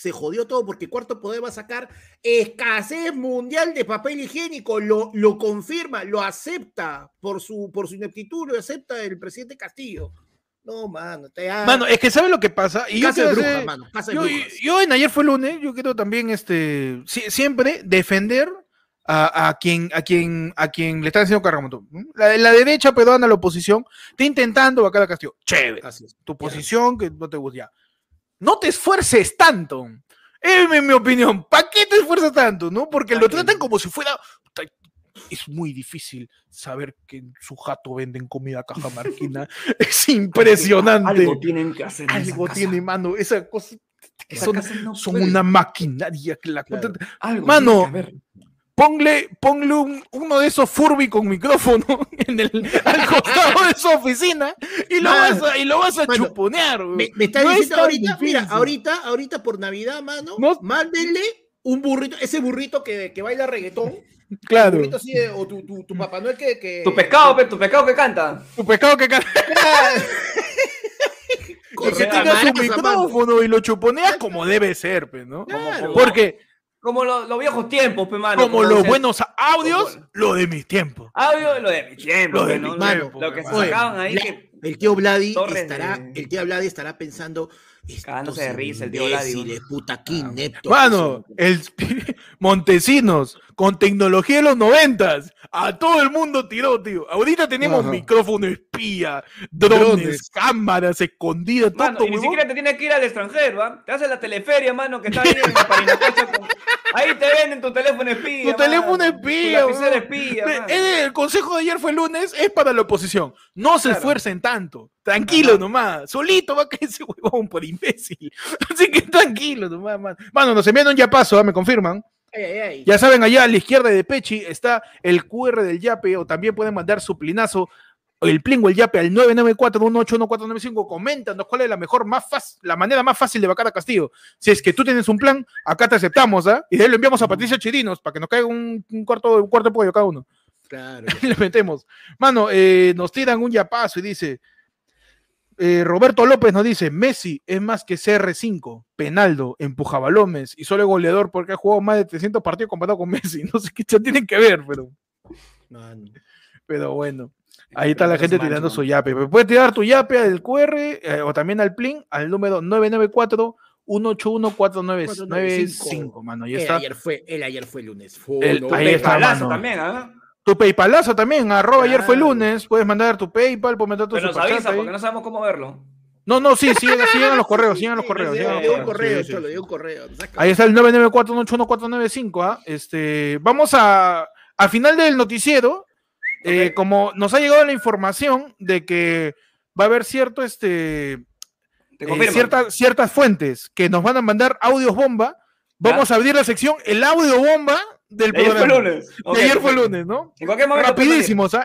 se jodió todo porque Cuarto Poder va a sacar escasez mundial de papel higiénico, lo, lo confirma, lo acepta por su, por su ineptitud, lo acepta el presidente Castillo. No, mano, te ha- Mano, es que ¿sabe lo que pasa? Y yo, casa de quiero brujas, hacer- mano, casa de yo, yo en ayer fue lunes, yo quiero también este si- siempre defender a, a quien a quien a quien le están haciendo cargamontón. ¿no? La, la derecha peruana, la oposición, está intentando vacar a Castillo. Chévere. Así es. tu posición que no te gusta. ya. No te esfuerces tanto. Es mi, mi opinión. ¿Para qué te esfuerzas tanto? ¿No? Porque lo tratan como si fuera. Es muy difícil saber que en su jato venden comida cajamarquina. es impresionante. Algo tienen que hacer. Algo tiene, mano. Esa cosa. Esa son no son una maquinaria que la Claro. Algo Mano. Ponle, ponle un- uno de esos Furby con micrófono en el, al costado de su oficina y lo Mano, vas a, y lo vas a mano, chuponear. güey. Me, me está No diciendo ahorita, mira, ahorita, ahorita por Navidad, mano, No- mándenle un burrito, ese burrito que, que baila reggaetón, Claro. burrito así de- o tu, tu, tu Papá Noel que, que Tu pescado, pe, tu pescado que canta. Tu pescado que, ca- Con y que su tenga su micrófono y lo chuponea como debe ser, pues, ¿no? Claro. Porque Como lo- los viejos tiempos, pe, mano. como los buenos audios, Como- lo de mis tiempos. Audio, lo de mi tiempo, Lo de pe, mi ¿no? tiempo, Lo que se sacaban ahí. Bla- que- El tío Vladi estará, de- el tío Vladi estará pensando, Cagándose de risa el tío Vladi, imbéciles, puta, qué Ah, ineptos que Mano, son". el Montesinos con tecnología de los noventas. A todo el mundo tiró, tío. Ahorita tenemos Ajá. micrófono espía, drones, Drones. cámaras escondidas, Mano, todo, y ni siquiera te tienes que ir al extranjero, ¿ah? Te haces la teleferia, mano, que está ahí en Parinacocha con- Ahí te venden tu teléfono espía. Tu teléfono espía, Tu eh, El consejo de ayer fue lunes, es para la oposición. No se Claro. esfuercen tanto. Tranquilo Ajá. nomás. Solito va a caer ese huevón por imbécil. Así que tranquilo nomás, mano. Mano, nos envían un ya paso, ¿ah? me confirman. Ay, ay, ay. Ya saben, allá a la izquierda de Pechi está el QR del Yape o también pueden mandar su plinazo el plingo el Yape al 994-181-495. Coméntanos cuál es la mejor, más fácil, la manera más fácil de vacar a Castillo. Si es que tú tienes un plan, acá te aceptamos, ¿ah? Y de ahí lo enviamos a Patricia Chirinos para que nos caiga un, un cuarto, un cuarto de pollo cada uno. Claro. le metemos. Mano, eh, nos tiran un yapazo y dice. eh, Roberto López nos dice: Messi es más que CR5, Penaldo, empujabalomes y solo es goleador porque ha jugado más de 300 partidos comparado con Messi. No sé qué tienen que ver, pero, pero bueno. Ahí está la gente tirando mancha, su yape. Pero Puedes tirar tu yape al QR eh, o también al PLIN al número 994 181 mano. Ahí El está. ayer fue, el ayer fue lunes. Fue, El- no, ahí ve- está, Palazo mano. también, ¿ah? Tu PayPalazo también, arroba ayer fue lunes. Puedes mandar tu PayPal, puedes mandar tu Pero nos avisa ahí. porque no sabemos cómo verlo. No, no, sí, sí, sí llegan los correos, sí llegan los Sí, correos. le llegan los dio un correos, correo, sí, sí, cholo, sí. dio un correo. Ahí está el 994-181-495. ¿ah? Este, vamos a, al final del noticiero, eh, como nos ha llegado la información de que va a haber cierto, este, Te eh, cierta- ciertas fuentes que nos van a mandar audios bomba, vamos a abrir la sección el audio bomba del Ayer fue programa. lunes. De ayer fue lunes, ¿no? En cualquier momento.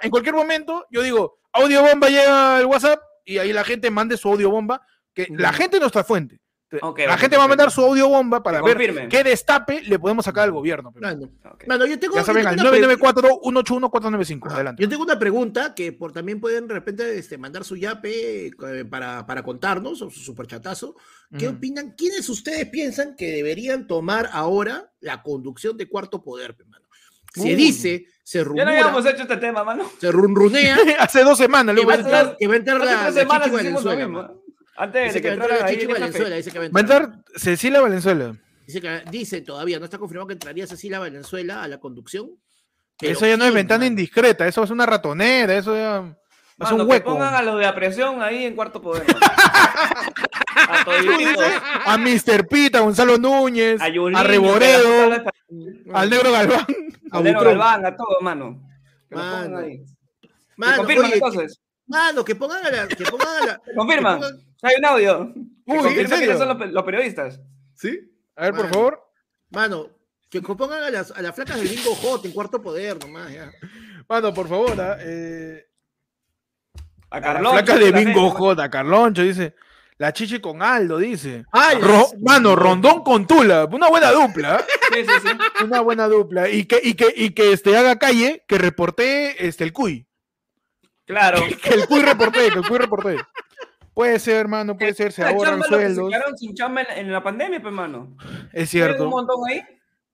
En cualquier momento, yo digo, audio bomba llega al WhatsApp y ahí la gente mande su audio bomba, que la gente es nuestra fuente. Ok, la ok, gente va a mandar su audio bomba para Que ver qué destape le podemos sacar al gobierno. Mano, mano, yo tengo, Ya saben, al tengo una pre- 994-181-495. Adelante. Yo tengo una pregunta que por, también pueden de repente este, mandar su yape eh, para, para contarnos, o su superchatazo. ¿Qué Ujú. opinan? ¿Quiénes ustedes piensan que deberían tomar ahora la conducción de Cuarto Poder, mano? Se Uy. dice, se Ya no rumora, habíamos hecho este tema, mano. se runrunea Hace dos semanas. que luego va a entrar, que va a entrar la, la semanas Chichi Antes Dice de que que a entrara la Chichi. Valenzuela. Dice que va a Va a entrar. Cecilia Valenzuela. Dice, que, dice todavía, no está confirmado que entraría Cecilia Valenzuela a la conducción. pero Eso ya no es ¿quién, ventana indiscreta, eso es una ratonera, eso ya es Mano, un que hueco. pongan a los de apresión ahí en cuarto poder. a a Mr. Pita, a Gonzalo Núñez, A a, Yulín, Reboredo, que la- al Negro Galván. a Nero Butrón. Galván, a todo, mano. Que lo pongan Mano. ahí. Que Mano, confirman oye, entonces. Mano, que pongan a la. Que pongan a la Que confirman. que pongan- Hay un audio. Que Uy, ¿en serio? quiénes son los, pe- los periodistas. ¿Sí? A ver, por favor. Mano, que pongan a las, a las flacas del bingo hot en cuarto poder nomás, ya. Mano, por favor. ah, eh, A Carlón. flaca de Bingo J, Carloncho, dice. La chichi con Aldo, dice. Ay, Ro- mano, Rondón con Tula, una buena dupla. ¿ah? Sí, sí, sí. Una buena dupla. Y que, y que, y que este, haga calle, que reporte este, el cuy. Claro. Que el cuy reporte, que el cuy reporte. Puede ser, hermano, puede ser, se La ahorran que se sueldos. quedaron sin chamba en, en la pandemia, pues, mano. Es Tienen Un cierto, montón ahí.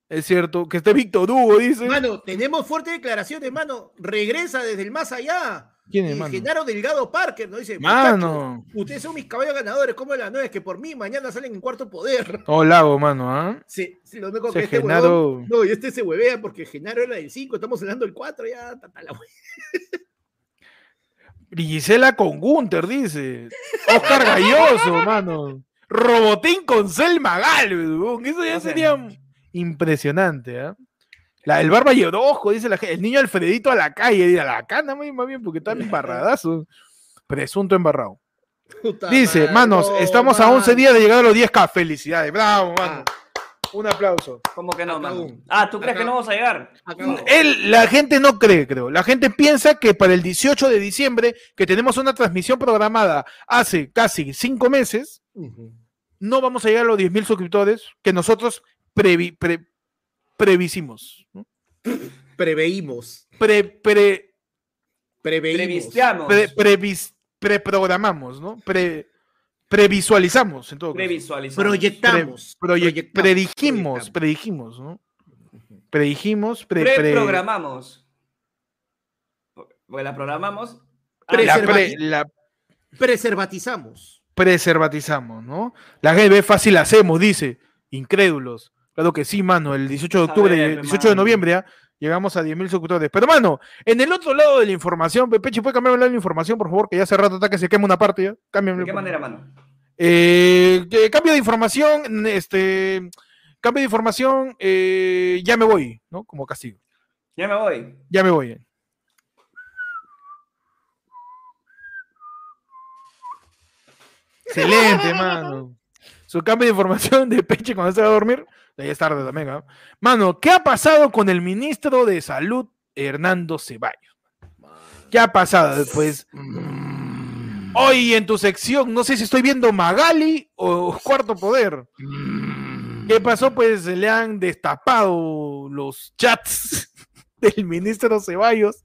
es cierto. Que esté Víctor Hugo, dice. Mano, tenemos fuertes declaraciones, mano. Regresa desde el más allá. ¿Quién es, Y mano? Genaro Delgado Parker, ¿no? Dice, Mano. "Muchachos, ustedes son mis caballos ganadores, como la nueve, que por mí mañana salen en cuarto poder. Oh, Lago, mano, ¿ah? Sí, sí, lo único que este Genaro- huevón- no, y este se huevea porque Genaro era del 5, estamos hablando del 4, ya, tata la hue- Gisela con Gunter, dice. Oscar Galloso, mano. Robotín con Selma Galvez, weón. Eso ya sería impresionante, ¿ah? La, el barba y ojo, dice la gente. El niño Alfredito a la calle, a la cana, más bien, porque está embarradazo. Presunto embarrado. Puta Dice, manos, no, estamos a 11 mano. días de llegar a los 10K. Felicidades, bravo, mano. Ah, Un aplauso. ¿Cómo que no, mano? Ah, ¿tú crees que no vamos a llegar? Él, la gente no cree, creo. La gente piensa que para el 18 de diciembre, que tenemos una transmisión programada hace casi cinco meses, no vamos a llegar a los 10.000 suscriptores que nosotros previ- pre- previsimos. ¿no? Preveímos. Pre, pre, Preveímos. Previsteamos. pre- previs- preprogramamos, ¿no? Pre, previsualizamos, en todo caso. Previsualizamos. Proyectamos. Proye- proyectamos, predijimos, proyectamos. predijimos, ¿no? Predijimos, pre, pre- Preprogramamos. Pues la programamos. Ah, la, Preservati- pre- la Preservatizamos. preservatizamos, ¿no? La gente ve fácil hacemos, dice. Incrédulos. Claro que sí, mano. El 18 de octubre, ver, el 18 de noviembre, ¿ah? Llegamos a 10.000 suscriptores. Pero, mano, en el otro lado de la información, Peche, ¿puede cambiar el lado de la información, por favor? Que ya hace rato está que se quema una parte ya. Cámbiame, ¿De qué por manera, mano? Eh, cambio de información, este. Cambio de información, eh, ya me voy, ¿no? Como castigo. Ya me voy. Ya me voy. Excelente, mano. Su cambio de información de Peche cuando se va a dormir. Ya es tarde también, ¿ah? Mano, ¿qué ha pasado con el ministro de Salud, Hernando Ceballos? ¿Qué ha pasado? Pues. Hoy en tu sección, no sé si estoy viendo Magali o Cuarto Poder. ¿Qué pasó? Pues se le han destapado los chats del ministro Ceballos,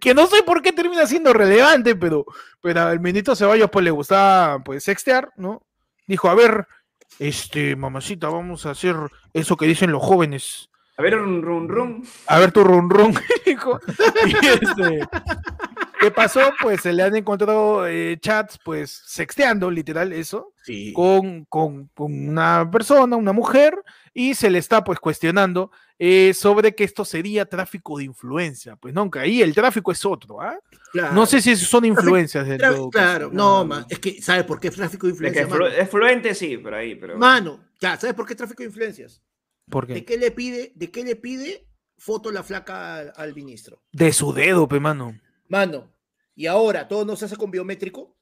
que no sé por qué termina siendo relevante, pero, pero al ministro Ceballos pues le gustaba pues sextear, ¿no? Dijo, a ver, este, mamacita, vamos a hacer eso que dicen los jóvenes. A ver, run, run, run. A ver tu run run, dijo. Y este, ¿Qué pasó? Pues se le han encontrado eh, chats, pues sexteando, literal, eso Sí. con, con- con una persona, una mujer, y se le está pues cuestionando eh, sobre que esto sería tráfico de influencia. Pues que ahí el tráfico es otro, ¿ah? Claro. No sé si son influencias del todo. Claro, no, man. Es que, ¿sabes por qué tráfico de Es influencias? es, es fluente, sí, por ahí, pero. Mano, ya, ¿sabes por qué tráfico de influencias? ¿Por ¿De qué? qué le pide, de qué le pide foto la flaca al, al ministro? De su dedo, pe mano. Mano, y ahora todo no se hace con biométrico.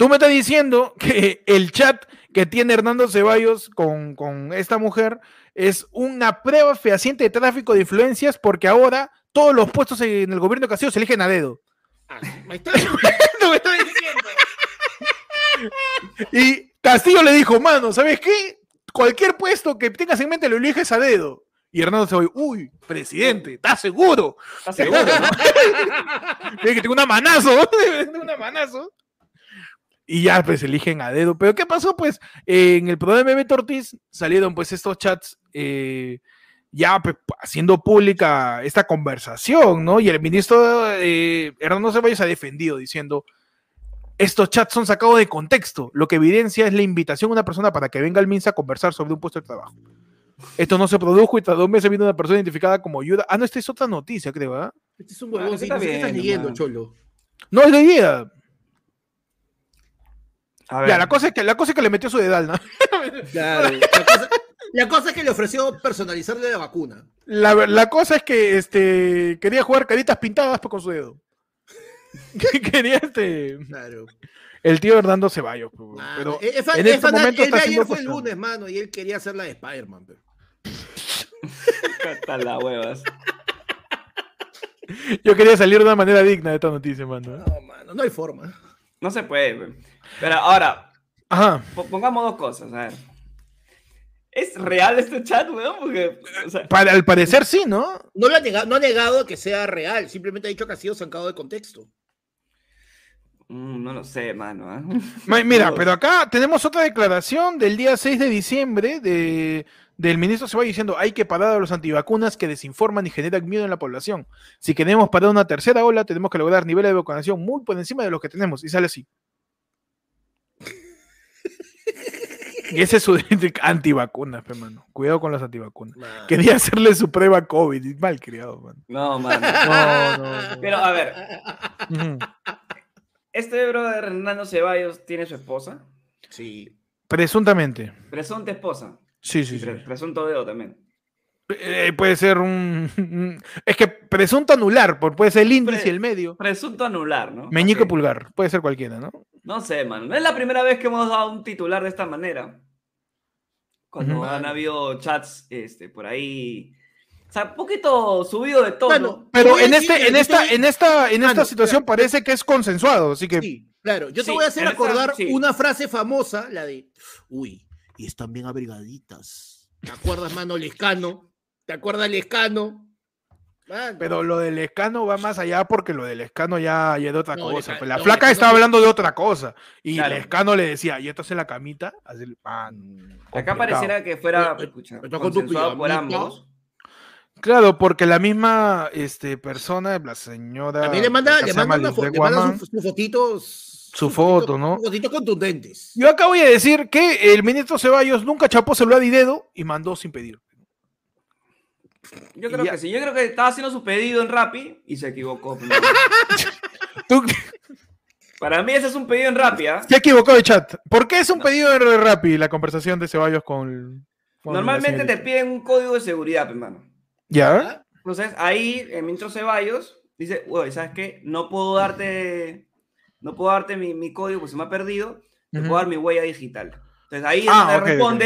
Tú me estás diciendo que el chat que tiene Hernando Ceballos con, con esta mujer es una prueba fehaciente de tráfico de influencias porque ahora todos los puestos en el gobierno de Castillo se eligen a dedo. Ah, está. Lo que estoy diciendo. Y Castillo le dijo, mano, ¿sabes qué? Cualquier puesto que tengas en mente lo eliges a dedo. Y Hernando se va, uy, presidente, ¿estás seguro? ¿Estás seguro, no? Tiene que tengo una manazo, tengo una manazo. Y ya, pues eligen a dedo. Pero ¿qué pasó? Pues en el programa de Beto Ortiz salieron pues estos chats eh, ya pues, haciendo pública esta conversación, ¿no? Y el ministro eh, Hernando Ceballos ha defendido diciendo, estos chats son sacados de contexto, lo que evidencia es la invitación a una persona para que venga al MINSA a conversar sobre un puesto de trabajo. Esto no se produjo y tras dos meses vino una persona identificada como ayuda. Ah, no, esta es otra noticia, creo, ¿ah? Este es un huevón, sí, está qué estás leyendo, cholo. No es de idea. A ver, Ya, la cosa es que la cosa es que le metió su dedal, ¿no? Claro. La cosa, la cosa es que le ofreció personalizarle la vacuna. La, la cosa es que este quería jugar caritas pintadas pues, con su dedo. quería este Claro. el tío Hernando Ceballos, pues, Mano, pero es- es fan- en es este momento él está ayer fue el lunes, mano, y él quería hacer la de Spider-Man. pero- Está la huevas. Yo quería salir de una manera digna de esta noticia, mano. No, mano, no hay forma. No se puede, güey. Pero ahora, Ajá. pongamos dos cosas, a ver. ¿Es real este chat, weón? Porque, o sea, Para, al parecer sí, ¿no? No, lo ha negado, no ha negado que sea real, simplemente ha dicho que ha sido sacado de contexto. mm, no lo sé, mano. Ma- Mira, pero acá tenemos otra declaración del día 6 de diciembre de, del ministro Ceballos diciendo hay que parar a los antivacunas que desinforman y generan miedo en la población. Si queremos parar una tercera ola, tenemos que lograr niveles de vacunación muy por encima de los que tenemos. Y sale así. Y ese es su antivacunas, pe, mano. Cuidado con los antivacunas. Quería hacerle su prueba COVID. Mal criado, mano. No, mano. No, no, no. Pero, a ver, este brother Hernando Ceballos tiene su esposa. Sí. Presuntamente. Presunta esposa. Sí, sí, sí. pre- presunto dedo también. Eh, puede ser un, Es que presunto anular, por- puede ser el índice y el medio. Presunto anular, ¿no? Meñico y Ok. pulgar, puede ser cualquiera, ¿no? No sé, mano. No es la primera vez que hemos dado un titular de esta manera. Cuando han habido chats este, por ahí. O sea, un poquito subido de tono. Bueno, Pero en decir- este, en esta, en esta, en esta Mano, situación parece que es consensuado, así que Sí, claro. Yo te Sí, voy a hacer acordar sí. una frase famosa, la de, uy, y están bien abrigaditas. ¿Te acuerdas, mano, Lescano? ¿Te acuerdas, Lescano? Mano. pero lo del escano va más allá porque lo del escano ya, ya es de otra No, cosa. Pues la no, flaca estaba hablando de otra cosa y Claro. el escano le decía, ¿y estás en la camita? Así, man, Acá complicado. pareciera que fuera Eh, escucha, consensuado por ambos. Claro, porque la misma este, persona, la señora. También le manda, acá le manda, una le manda Guamán. su, su foto, ¿no? Sus fotitos contundentes. Yo acá voy a decir que el ministro Ceballos nunca chapó celular y dedo y mandó sin pedir. Yo creo ya- que sí. Yo creo que estaba haciendo su pedido en Rappi y se equivocó. pues, Tú Para mí ese es un pedido en Rappi, ¿ah? has equivocado de chat. ¿Por qué es un pedido de Rappi la conversación de Ceballos con. Normalmente te piden un código de seguridad, pues, hermano. ¿Ya? Entonces, ahí el ministro Ceballos dice, "Uy, ¿sabes qué? No puedo darte, no puedo darte mi, mi código porque se me ha perdido, te puedo dar mi huella digital. Entonces ahí Ah, le ok, ok.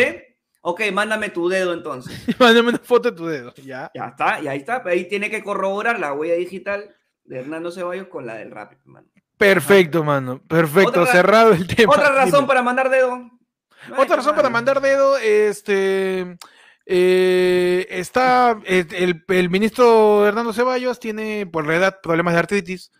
Ok, mándame tu dedo entonces. Mándame una foto de tu dedo. ¿Ya? Ya está, y ahí está. Ahí tiene que corroborar la huella digital de Hernando Ceballos con la del Rappi, hermano. Perfecto, mano. Perfecto. Otra- Cerrado el tema. Otra razón Dime. para mandar dedo. No Otra razón para mano. mandar dedo, este. eh, está eh, el, el ministro Hernando Ceballos tiene por la edad problemas de artritis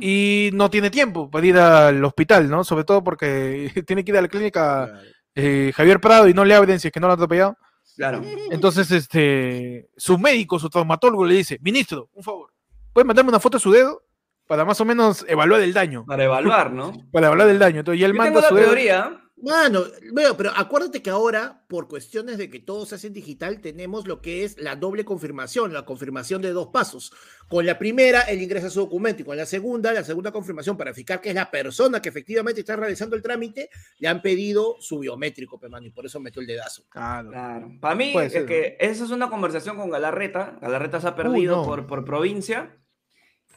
y no tiene tiempo para ir al hospital, ¿no? Sobre todo porque tiene que ir a la clínica eh, Javier Prado y no le abren si es que no lo han atropellado. Claro. Entonces, este, su médico, su traumatólogo le dice, ministro, un favor, ¿puede mandarme una foto de su dedo? Para más o menos evaluar el daño. Para evaluar, ¿no? Para evaluar el daño. Entonces, y él Yo tengo manda la su dedo. Teoría. Bueno, pero acuérdate que ahora, por cuestiones de que todo se hace en digital, tenemos lo que es la doble confirmación, la confirmación de dos pasos. Con la primera, él ingresa su documento y con la segunda, la segunda confirmación para verificar que es la persona que efectivamente está realizando el trámite, le han pedido su biométrico, mano, y por eso metió el dedazo. Claro. Claro. Para mí, Puede es ser, que esa es una conversación con Galarreta. Galarreta se ha perdido no. por, por provincia.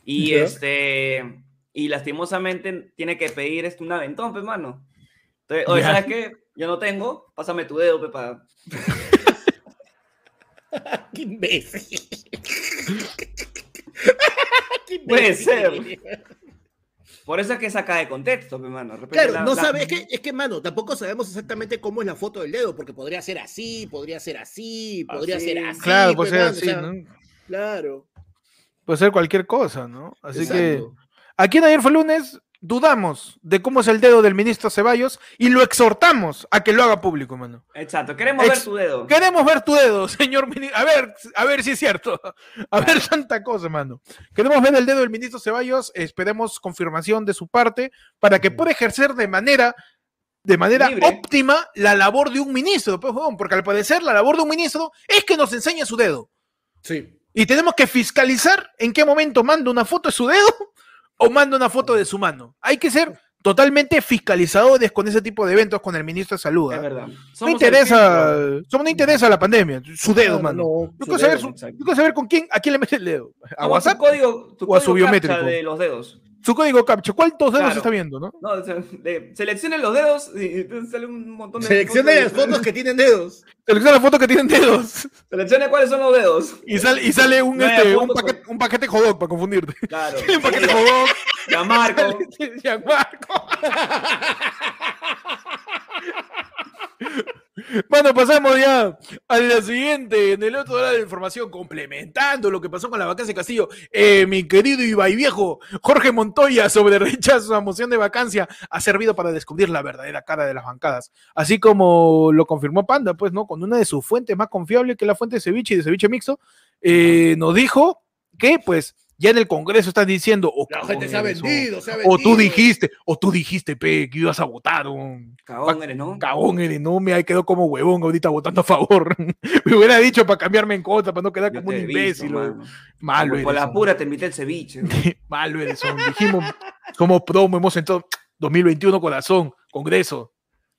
Y Ya. este. Y lastimosamente tiene que pedir este, un aventón, pe, mano. Entonces, oye, Ya. ¿sabes qué? Yo no tengo. Pásame tu dedo, pe, para. ¡Qué imbécil! ¡Qué Puede imbécil! ser. Por eso es que saca de contexto, mi mano. De Claro, la- no la- sabe, es que, es que, mano, tampoco sabemos exactamente cómo es la foto del dedo, porque podría ser así, podría ser así, podría Así. ser así. Claro, pues, puede ser mano, o así, sea, ¿no? Claro. Puede ser cualquier cosa, ¿no? Así que aquí en ayer fue lunes dudamos de cómo es el dedo del ministro Ceballos y lo exhortamos a que lo haga público, mano. Exacto, queremos Ex- ver tu dedo. Queremos ver tu dedo, señor ministro. A ver, a ver si es cierto. A ver tanta cosa, mano. Queremos ver el dedo del ministro Ceballos. Esperemos confirmación de su parte para que pueda ejercer de manera, de manera Libre. óptima la labor de un ministro. pues, porque al parecer la labor de un ministro es que nos enseñe su dedo. Sí. Y tenemos que fiscalizar en qué momento manda una foto de su dedo o manda una foto de su mano. Hay que ser totalmente fiscalizadores con ese tipo de eventos con el ministro de Salud. Es ¿ah? verdad. No interesa, no interesa la pandemia, su dedo, No, mano. no, Yo quiero saber, su- yo quiero saber con quién, a quién le mete el dedo. ¿A Somos WhatsApp? Tu código, tu o a su biométrico? de los dedos. Su código captcha. ¿Cuántos dedos Claro. está viendo, no? No, o sea, de- seleccione los dedos y entonces sale un montón de. Selecciona fotos las de- fotos que tienen dedos. Selecciona las fotos que tienen dedos Seleccione cuáles son los dedos. y sale, y sale un, No este, un, paquete, un paquete hot dog para confundirte. Claro. un paquete hot dog. Ya Marco. Gianmarco. Bueno, pasamos ya a la siguiente, en el otro lado de la información, complementando lo que pasó con la vacancia de Castillo. Eh, mi querido Ibai Viejo, Jorge Montoya, sobre rechazo a moción de vacancia, ha servido para descubrir la verdadera cara de las bancadas. Así como lo confirmó Panda, pues, ¿no? Con una de sus fuentes más confiables, que es la fuente de ceviche y de ceviche mixto, eh, nos dijo que, pues, ya en el Congreso están diciendo, o La cagón gente se ha vendido, se ha o tú dijiste, o tú dijiste, pe, que ibas a votar, un Cagón eres, ¿no? cagón eres, no me ahí quedó como huevón ahorita votando a favor. me hubiera dicho para cambiarme en contra, para no quedar Yo como un he visto, imbécil. o-. Malo Por- eres. Por la pura te invité el ceviche. ¿no? Malo eres. Dijimos, somos promo, hemos entrado 2021 corazón, Congreso.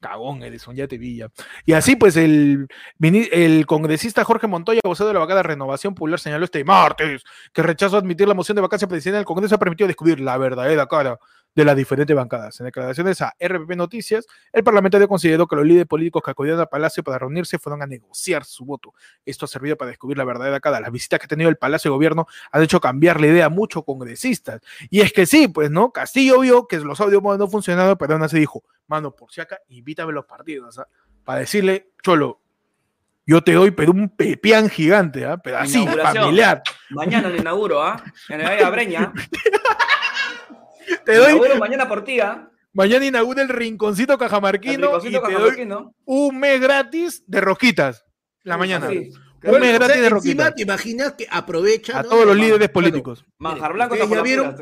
Cagón eres, son, ya te vi. Y así pues el, el congresista Jorge Montoya, vocero de la vacada Renovación Popular, señaló este martes que rechazó admitir la moción de vacancia presidencial del Congreso ha permitido descubrir la verdadera cara de las diferentes bancadas. En declaraciones a RPP Noticias, el parlamentario consideró que los líderes políticos que acudieron al Palacio para reunirse fueron a negociar su voto. Esto ha servido para descubrir la verdadera cara. Las visitas que ha tenido el Palacio de Gobierno han hecho cambiar la idea a muchos congresistas. Y es que sí, pues, ¿no? Castillo vio que los audios no funcionaron, pero aún así dijo, mano, por si acá, invítame a los partidos, ¿ah? Para decirle, Cholo, yo te doy, pero un pepián gigante, ¿ah? Pero así, familiar. Mañana lo inauguro, ¿ah? En el área Breña. Te doy, Inauguro mañana por ti, ¿ah? mañana inaugura el rinconcito El cajamarquino Ricocito y te doy Cajamarquino. un mes gratis de rosquitas la mañana. Sí. Un mes o sea, gratis de encima rosquitas. te imaginas que aprovecha A ¿no? todos los de- líderes políticos. Manjar blanco ¿Ustedes ya vieron?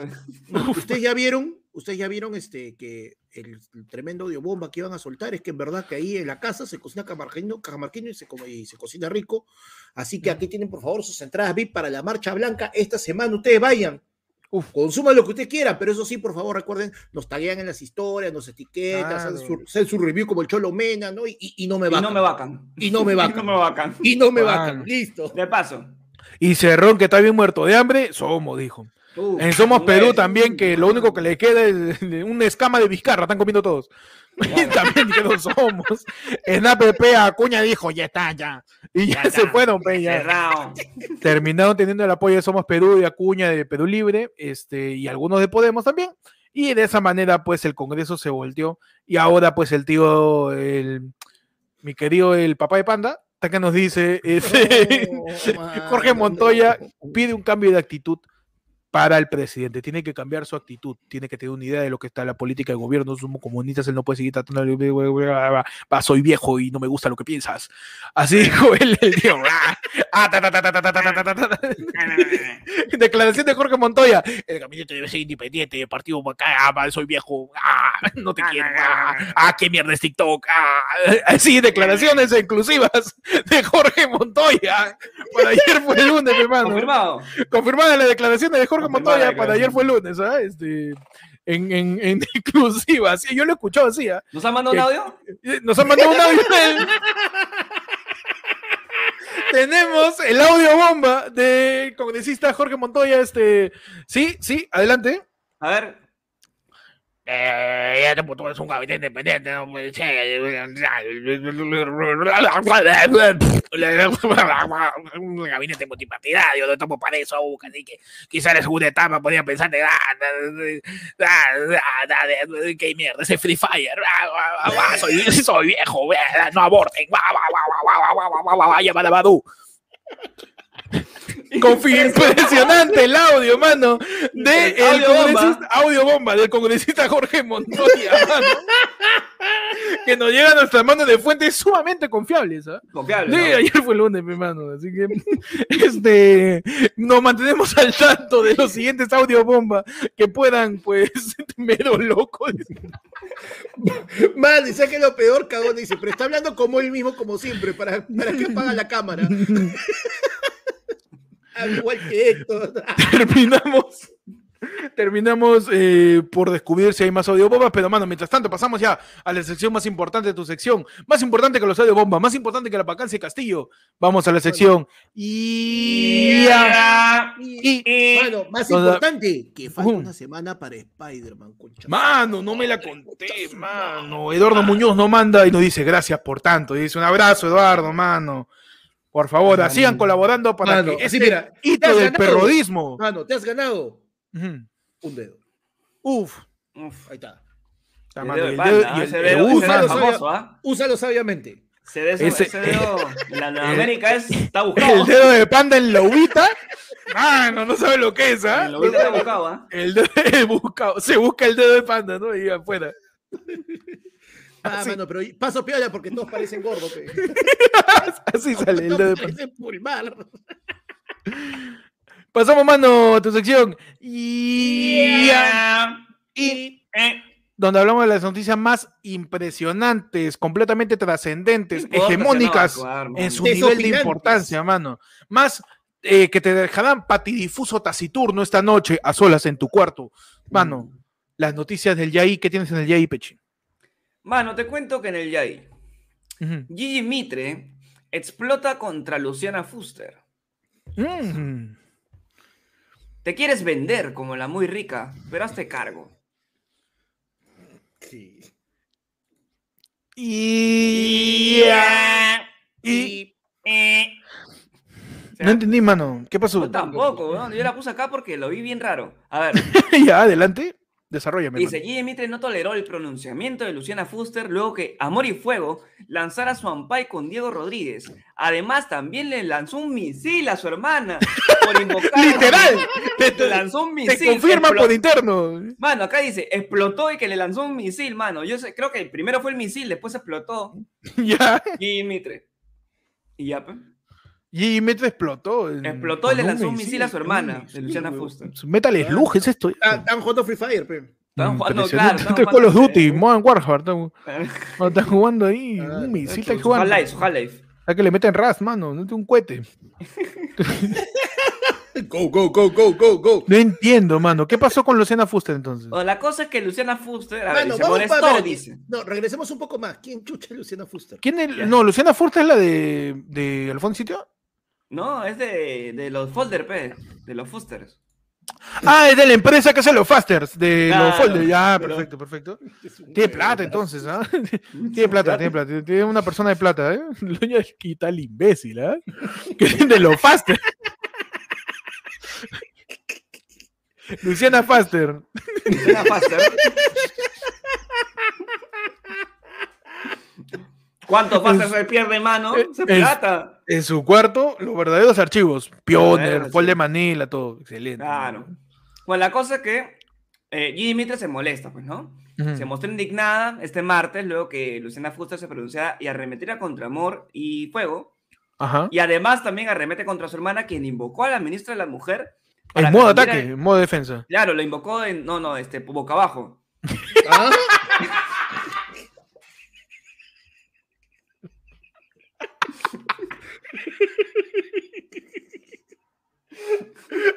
Ustedes ya vieron, ustedes ya vieron este que el, el tremendo audiobomba que iban a soltar es que en verdad que ahí en la casa se cocina cajamarquino, cajamarquino y se, come- y se cocina rico. Así que aquí tienen por favor sus entradas VIP para la marcha blanca esta semana. Ustedes vayan. Uf. Consuman lo que ustedes quieran, pero eso sí, por favor, recuerden, nos taguean en las historias, nos etiquetan, Claro. hacen su, hacen su review como el Cholo Mena, ¿no? Y, y- y no me Y vacan. no me vacan. Y no me Y no vacan. me vacan. Y no me vacan. Listo. De paso. Y Cerrón, que está bien muerto de hambre, somos, dijo. Uf, En Somos Perú también, que lo único que le queda es una escama de Vizcarra, están comiendo todos. también que no somos. En APP Acuña dijo, ya está, ya. Y ya, Ya se está. fueron, ya. Terminaron teniendo el apoyo de Somos Perú, de Acuña, de Perú Libre, este, y algunos de Podemos también. Y de esa manera, pues, el Congreso se volteó. Y ahora, pues, el tío, el, mi querido, el papá de Panda, está que nos dice, este, Jorge Montoya pide un cambio de actitud para el presidente. Tiene que cambiar su actitud, tiene que tener una idea de lo que está la política de gobierno. Somos comunistas, él no puede seguir tratando de. Va, soy viejo y no me gusta lo que piensas. Así dijo él, el. Ah, ta, ta, ta, ta, ta, ta, ta, ta, ta, ta. Declaración de Jorge Montoya. El gabinete debe ser independiente, el partido ah, soy viejo, ah, no te quiero, ah, ah, qué mierda es TikTok, ah. Así, declaraciones exclusivas de Jorge Montoya. Para ayer fue el lunes, mi hermano. Confirmado. Confirmada la declaración de Jorge Confirmada Montoya para ayer fue el lunes, ¿ah? Este, en, en, en exclusiva, sí, yo lo he escuchado así, ¿ah? ¿Nos han mandado un audio? Eh, Nos han mandado un audio. Tenemos el audio bomba del congresista Jorge Montoya, este, sí, sí, adelante. A ver. Eh, este puto es un gabinete independiente. No puede ser. Un gabinete multipartidario. No estamos para eso. Así que quizás en segunda etapa podía pensar de. ¡Qué mierda! Ese Free Fire. Soy, soy viejo. No aborten. Llamada Badu. Impresionante el audio, mano, de el Audio bomba. congresista, audio bomba del congresista Jorge Montoya, mano, que nos llega a nuestras manos de fuentes sumamente confiables, ¿ah? Confiable. Sí, ¿no? ayer fue lunes, mi mano, así que este nos mantenemos al tanto de los siguientes audio bomba que puedan, pues, mero loco. Man, dice que lo peor, cagón, dice, pero está hablando como él mismo, como siempre, para, para que apaga la cámara. Al igual que Héctor. terminamos. Terminamos eh, por descubrir si hay más audio bombas, pero mano, mientras tanto pasamos ya a la sección más importante de tu sección, más importante que los audio bombas, más importante que la vacancia Castillo. Vamos a la sección y y Mano, más importante, que falta una semana para Spider-Man. Mano, no me la conté, mano. Eduardo Muñoz no manda y nos dice gracias por tanto. Y dice un abrazo, Eduardo, mano. Por favor, Mano. sigan colaborando para Mano, que este mira, te hito has del ganado. perrodismo. Mano, te has ganado un dedo. Uf. Uf, Ahí está. la de. Úsalo sabiamente. Ese dedo, Ese- ese dedo en Latinoamérica es, está buscado. El dedo de panda en la uvita. Mano, no sabe lo que es, ¿ah? En la vida está buscado, ¿ah? El dedo buscado. Se busca el dedo de panda, ¿no? Y afuera. Ah, Así. mano, pero paso piola porque todos parecen gordos. pe. Así sale el Todos dedo de panda. parecen pulmar. Pasamos, mano, a tu sección. Y. y Eh, donde hablamos de las noticias más impresionantes, completamente trascendentes, hegemónicas no en su nivel de importancia, mano. Más eh, que te dejarán patidifuso taciturno esta noche a solas en tu cuarto. Mano, las noticias del Yai, ¿qué tienes en el Yai, Pechi? Mano, te cuento que en el Yai, Ujú. Gigi Mitre explota contra Luciana Fuster. Mm. Te quieres vender como la muy rica, pero hazte cargo. Sí. Y... y... Eh. No entendí, mano. ¿Qué pasó? Yo tampoco, ¿no? yo la puse acá porque lo vi bien raro. A ver, ya, adelante. Desarrollame. dice. Gigi Mitre no toleró el pronunciamiento de Luciana Fuster luego que Amor y Fuego lanzara su ampay con Diego Rodríguez. Además, también le lanzó un misil a su hermana por invocar... Literal. Te, Le te- lanzó un te misil. confirma explo- por interno. Mano, acá dice, explotó y que le lanzó un misil, mano. Yo sé- creo que primero fue el misil, después explotó ya. Gigi Mitre. Y ya, pues. Y Metro explotó. en- Explotó y le lanzó un misil a su hermana, de Luciana. Fuster. Metal Slug es esto. Tan, tan jugando Free Fire, pe. Estaban jugando, claro. Es estaban Call of Duty, Modern Warfare. Están, están jugando ahí. Ah, un misil está Half-Life, jugando. su Half-Life. A que le meten ras, mano. No es un cohete. Go, go, go, go, go, go. No entiendo, mano. ¿Qué pasó con Luciana Fuster entonces? La cosa es que Luciana Fuster, a ver, Mano, se vamos molestó, para dice. No, regresemos un poco más. ¿Quién chucha es Luciana Fuster? ¿Quién es? No, Luciana Fuster es la de, de Alfonso Sitio. No, es de, de los Folder, P, de los Fusters. Ah, es de la empresa que hace los Fasters, de los folders. Ya, pero- perfecto, perfecto. Tiene plata entonces, ¿ah? Tiene plata, tiene plata. Tiene una persona de plata, ¿eh? Doña es que tal imbécil, ¿ah? Que es de los Faster. Luciana Faster. Luciana Fuster. ¿Cuántos Fuster se pierde, mano? Eh, Se es- plata. En su cuarto, los verdaderos archivos. Verdaderos Fol de. Manila, todo. Excelente. Claro. Bueno, la cosa es que eh, Gigi Mitre se molesta, pues, ¿no? Se mostró indignada este martes luego que Luciana Fuster se pronunciara y arremetiera contra Amor y Fuego. Ajá. Y además también arremete contra su hermana, quien invocó a la ministra de la Mujer. En modo que ataque, en modo defensa. Claro, lo invocó en. No, no, este, boca abajo. ¿Ah?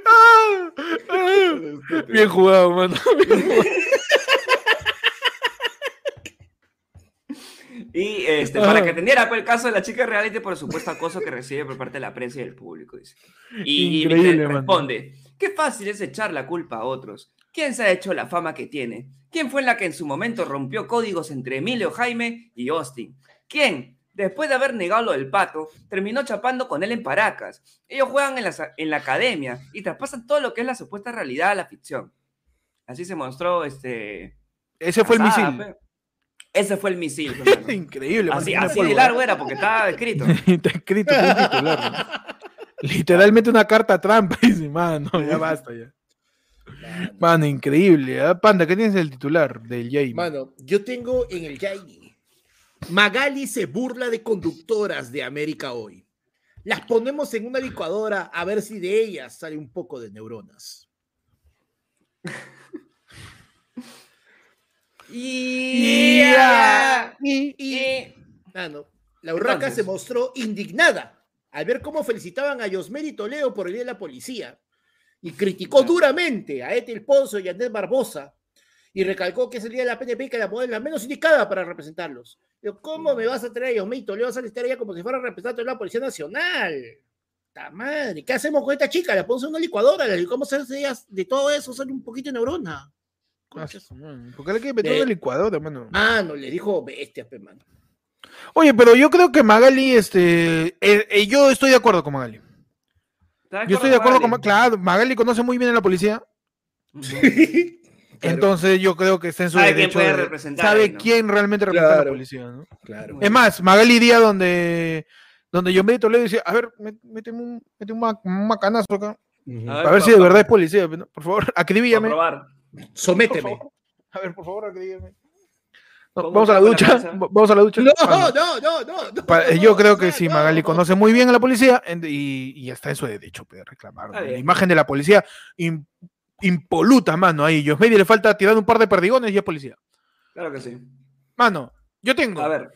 Ah, ah. Bien jugado, mano. Y este, para que atendiera pues, el caso de la chica reality por el supuesto acoso que recibe por parte de la prensa y del público. Dice. Y, y responde: Qué fácil es echar la culpa a otros. ¿Quién se ha hecho la fama que tiene? ¿Quién fue la que en su momento rompió códigos entre Emilio Jaime y Austin? ¿Quién, después de haber negado lo del pato, terminó chapando con él en Paracas? Ellos juegan en la, en la academia y traspasan todo lo que es la supuesta realidad a la ficción. Así se mostró este. Ese fue el misil. pe. Ese fue el misil. mano. Increíble. mano, así así de ¿eh? largo era porque estaba escrito. Está escrito titular. ¿no? Literalmente una carta trampa. Dice, mano, ya basta ya. Mano, increíble. ¿ah? Panda, ¿qué tienes el titular del Jamie? Mano, yo tengo en el Yaini. Magali se burla de conductoras de América hoy. Las ponemos en una licuadora a ver si de ellas sale un poco de neuronas. Y. Y, mano, la urraca Entonces. se mostró indignada al ver cómo felicitaban a Yosmeri Toledo por el día de la policía y criticó duramente a Ethel Ponzo y a Andrés Barbosa y recalcó que es el día de la PNP y que la mujer es la menos indicada para representarlos. Pero, ¿cómo me vas a traer a Yosmeri Toledo? Vas a estar ella como si fuera representante de la Policía Nacional. ¡Ta madre! ¿Qué hacemos con esta chica? La ponemos en una licuadora, la licuamos a de ellas, de todo eso, sale un poquito de neurona. Ah, ¿Por qué le quiere meter De- el licuador, mano? Mano, le dijo bestia, pe, mano. Oye, pero yo creo que Magali, este. eh, eh, yo estoy de acuerdo con Magali. Yo estoy de acuerdo con. Ma- Claro, Magali conoce muy bien a la policía. Claro. Entonces yo creo que está en su Sabe quién derecho. puede de- representar sabe ahí, ¿no? quién realmente representa a la policía, ¿no? Claro. Es más, Magali iría donde, donde yo me Toledo decía, a ver, mé- méteme un, méteme un, ma- un macanazo acá. A A ver si de verdad es policía. ¿no? Por favor, acribíllame. Sométeme. A ver, por favor, acribíllame. No, ¿Cómo vamos a la ducha. Vamos a la ducha. No, Ah, no, no, no. no, yo creo que no. Magali conoce muy bien a la policía en- y, y está en su derecho de reclamar. Está ¿no? La imagen de la policía impoluta, mano. Ahí, Yosmedia le falta tirar un par de perdigones y es policía. Claro que sí. Mano, yo tengo. A ver.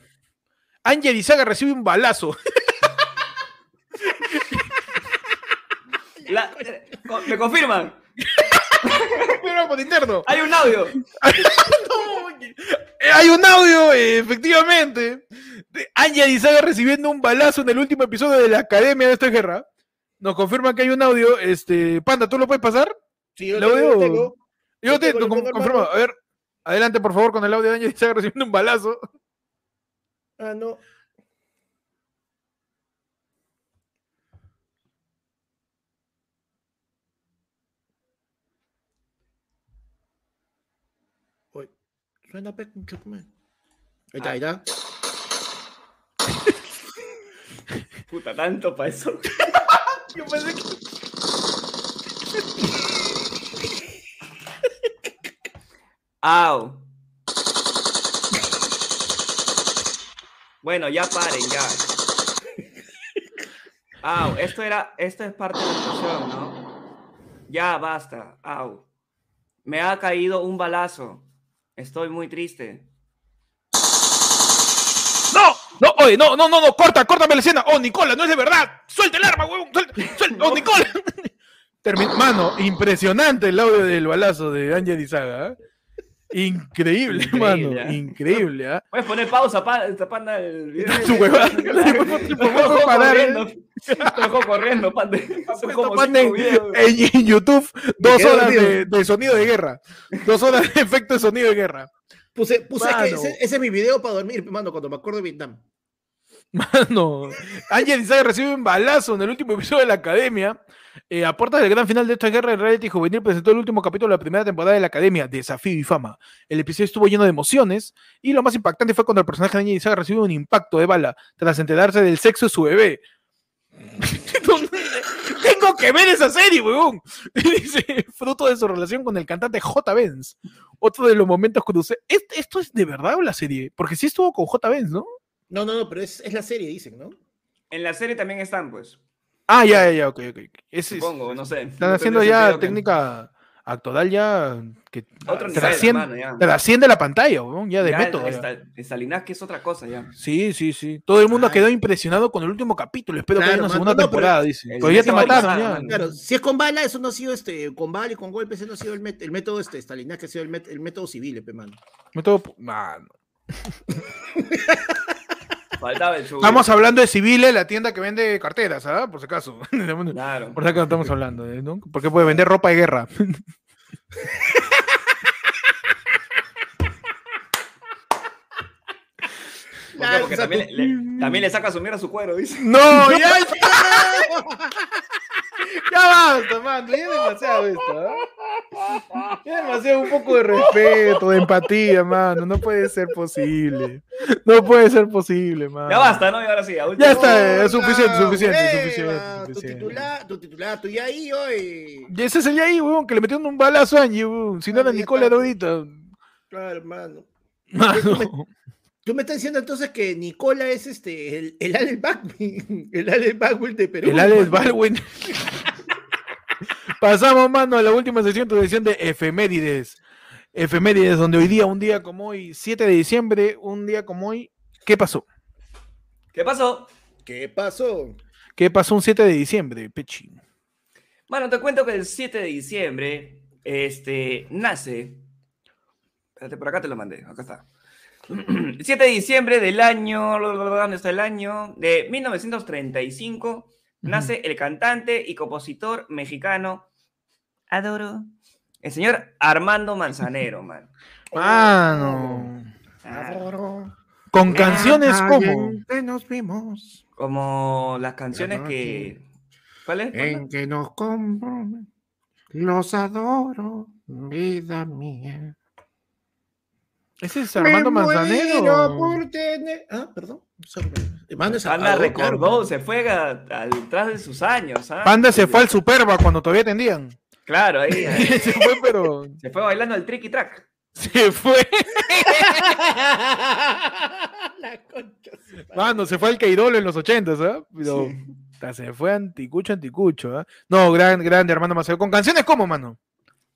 Ángel Izaga recibe un balazo. La- ¿Me confirman? Por interno. Hay un audio. Eh, Hay un audio, efectivamente, Ángel Izaga recibiendo un balazo en el último episodio de la Academia de esta guerra. Nos confirman que hay un audio. Este, Panda, ¿tú lo puedes pasar? Sí, yo Lo veo. tengo. Yo Yo te tengo, tengo, confirmo. A ver, adelante, por favor, con el audio de Ángel Izaga recibiendo un balazo. Ah, no. Uy, suena pe, tu madre. Ahí está, ahí está. Puta, tanto para eso. Yo pensé que- Au. Bueno, ya paren, ya. Au, esto era, esto es parte de la situación, ¿no? Ya basta, au. Me ha caído un balazo. Estoy muy triste. No, no, oye, no, no, no, no, corta, córtame la escena. Oh, Nicola, no es de verdad. Suelta el arma, huevón. Suelta, suelta. Oh, Nicola. Termin- Mano, impresionante el audio del balazo de Ángel Izaga. ¿eh? Increíble, Increíble, mano. ¿eh? Increíble, ¿ah? Puedes poner pausa, pa, esta panda el video. Su huevada. Lo dejó parar, ¿eh? corriendo. Lo panda. Cinco en, videos. en- en YouTube, dos horas de, de sonido de guerra. Dos horas de efecto de sonido de guerra. Puse, puse que ese, ese es mi video para dormir, mano, cuando me acuerdo de Vietnam. Mano, Ángel Izaga recibe un balazo en el último episodio de la Academia. Eh, a puertas del gran final de esta guerra, el reality juvenil presentó el último capítulo de la primera temporada de la Academia, Desafío y Fama. El episodio estuvo lleno de emociones y lo más impactante fue cuando el personaje de Ángel Izaga recibió un impacto de bala tras enterarse del sexo de su bebé. Tengo que ver esa serie, weón. Dice, fruto de su relación con el cantante J. Benz. Otro de los momentos cruce. ¿Est- ¿Esto es de verdad la serie? Porque sí estuvo con J. Benz, ¿no? No, no, no, pero es, es la serie, dicen, ¿no? En la serie también están, pues. Ah, ya, ya, ya, ok, ok. es- Supongo, no sé. Están No haciendo ya que- técnica actoral ya que Otro nivel, trasciende, hermano, ya. trasciende la pantalla, weón, ya de Ya, método. esta- Stalinaki es otra cosa ya. Sí, sí, sí. Todo el mundo Ay. quedó impresionado con el último capítulo. Espero que haya una segunda no, pero- temporada, dice. El Pero ya te mataron, ya. Claro, si es con bala, eso no ha sido este, con bala y con golpes, ese no ha sido el, met- el método este, Stalinac, ha sido el, met- el método civil, pe, mano. Método- mano. Faltaba el sugar. Estamos hablando de Civiles, la tienda que vende carteras, ¿ah? Por si acaso. Claro. Por si acaso estamos hablando, ¿no? Porque puede vender ropa de guerra. Porque también le, le, también le saca su mierda a su cuero, dice. ¡No! ¡Ya! ya basta, mano, ya es demasiado esto, ¿ah? Ya es demasiado un poco de respeto, de empatía, mano, no puede ser posible. No puede ser posible, mano. Ya basta, ¿no? Y ahora sí, Ya está, es No, suficiente, la suficiente, hueva, suficiente, Tu suficiente. titular, tu titular, tu ya ahí, oye. Y ese es el ahí, weón, que le metieron un balazo a Angie, weón. Si no era Ah, Nicola. Rodita. Claro, hermano. Mano. Tú me estás diciendo entonces que Nicola es este, el, el Alex Baldwin, el Alex Baldwin de Perú. El Alex. Baldwin. Pasamos, mano, a la última sesión, tu edición de efemérides. Efemérides, donde hoy día, un día como hoy, 7 de diciembre, un día como hoy, ¿qué pasó? ¿Qué pasó? ¿Qué pasó? ¿Qué pasó un 7 de diciembre, Pechi? Bueno, te cuento que el 7 de diciembre este, nace. Espérate, por acá te lo mandé. Acá está. El 7 de diciembre del año. ¿Dónde está el año? De 1935. Nace el cantante y compositor mexicano. Adoro. El señor Armando Manzanero, man. Mano. Ah, Con canciones como. nos vimos, como las canciones que. ¿Cuál es? en que nos compro, los adoro, vida mía. ¿Ese es Armando Me Manzanero? por tener- Ah, perdón. Sorry. Hermano, es Anda, Salvador, recordó, claro. se fue a- al tras de sus años. ¿ah? Panda se fue al Superba cuando todavía atendían. Claro, ahí. ahí. se fue, pero. Se fue bailando el tricky track. Se fue. La concha. Mano, se fue al Keirolo en los 80, ¿sabes? Pero se fue anticucho, anticucho, ¿ah? No, gran, grande, hermano Maceo. Con canciones como, mano.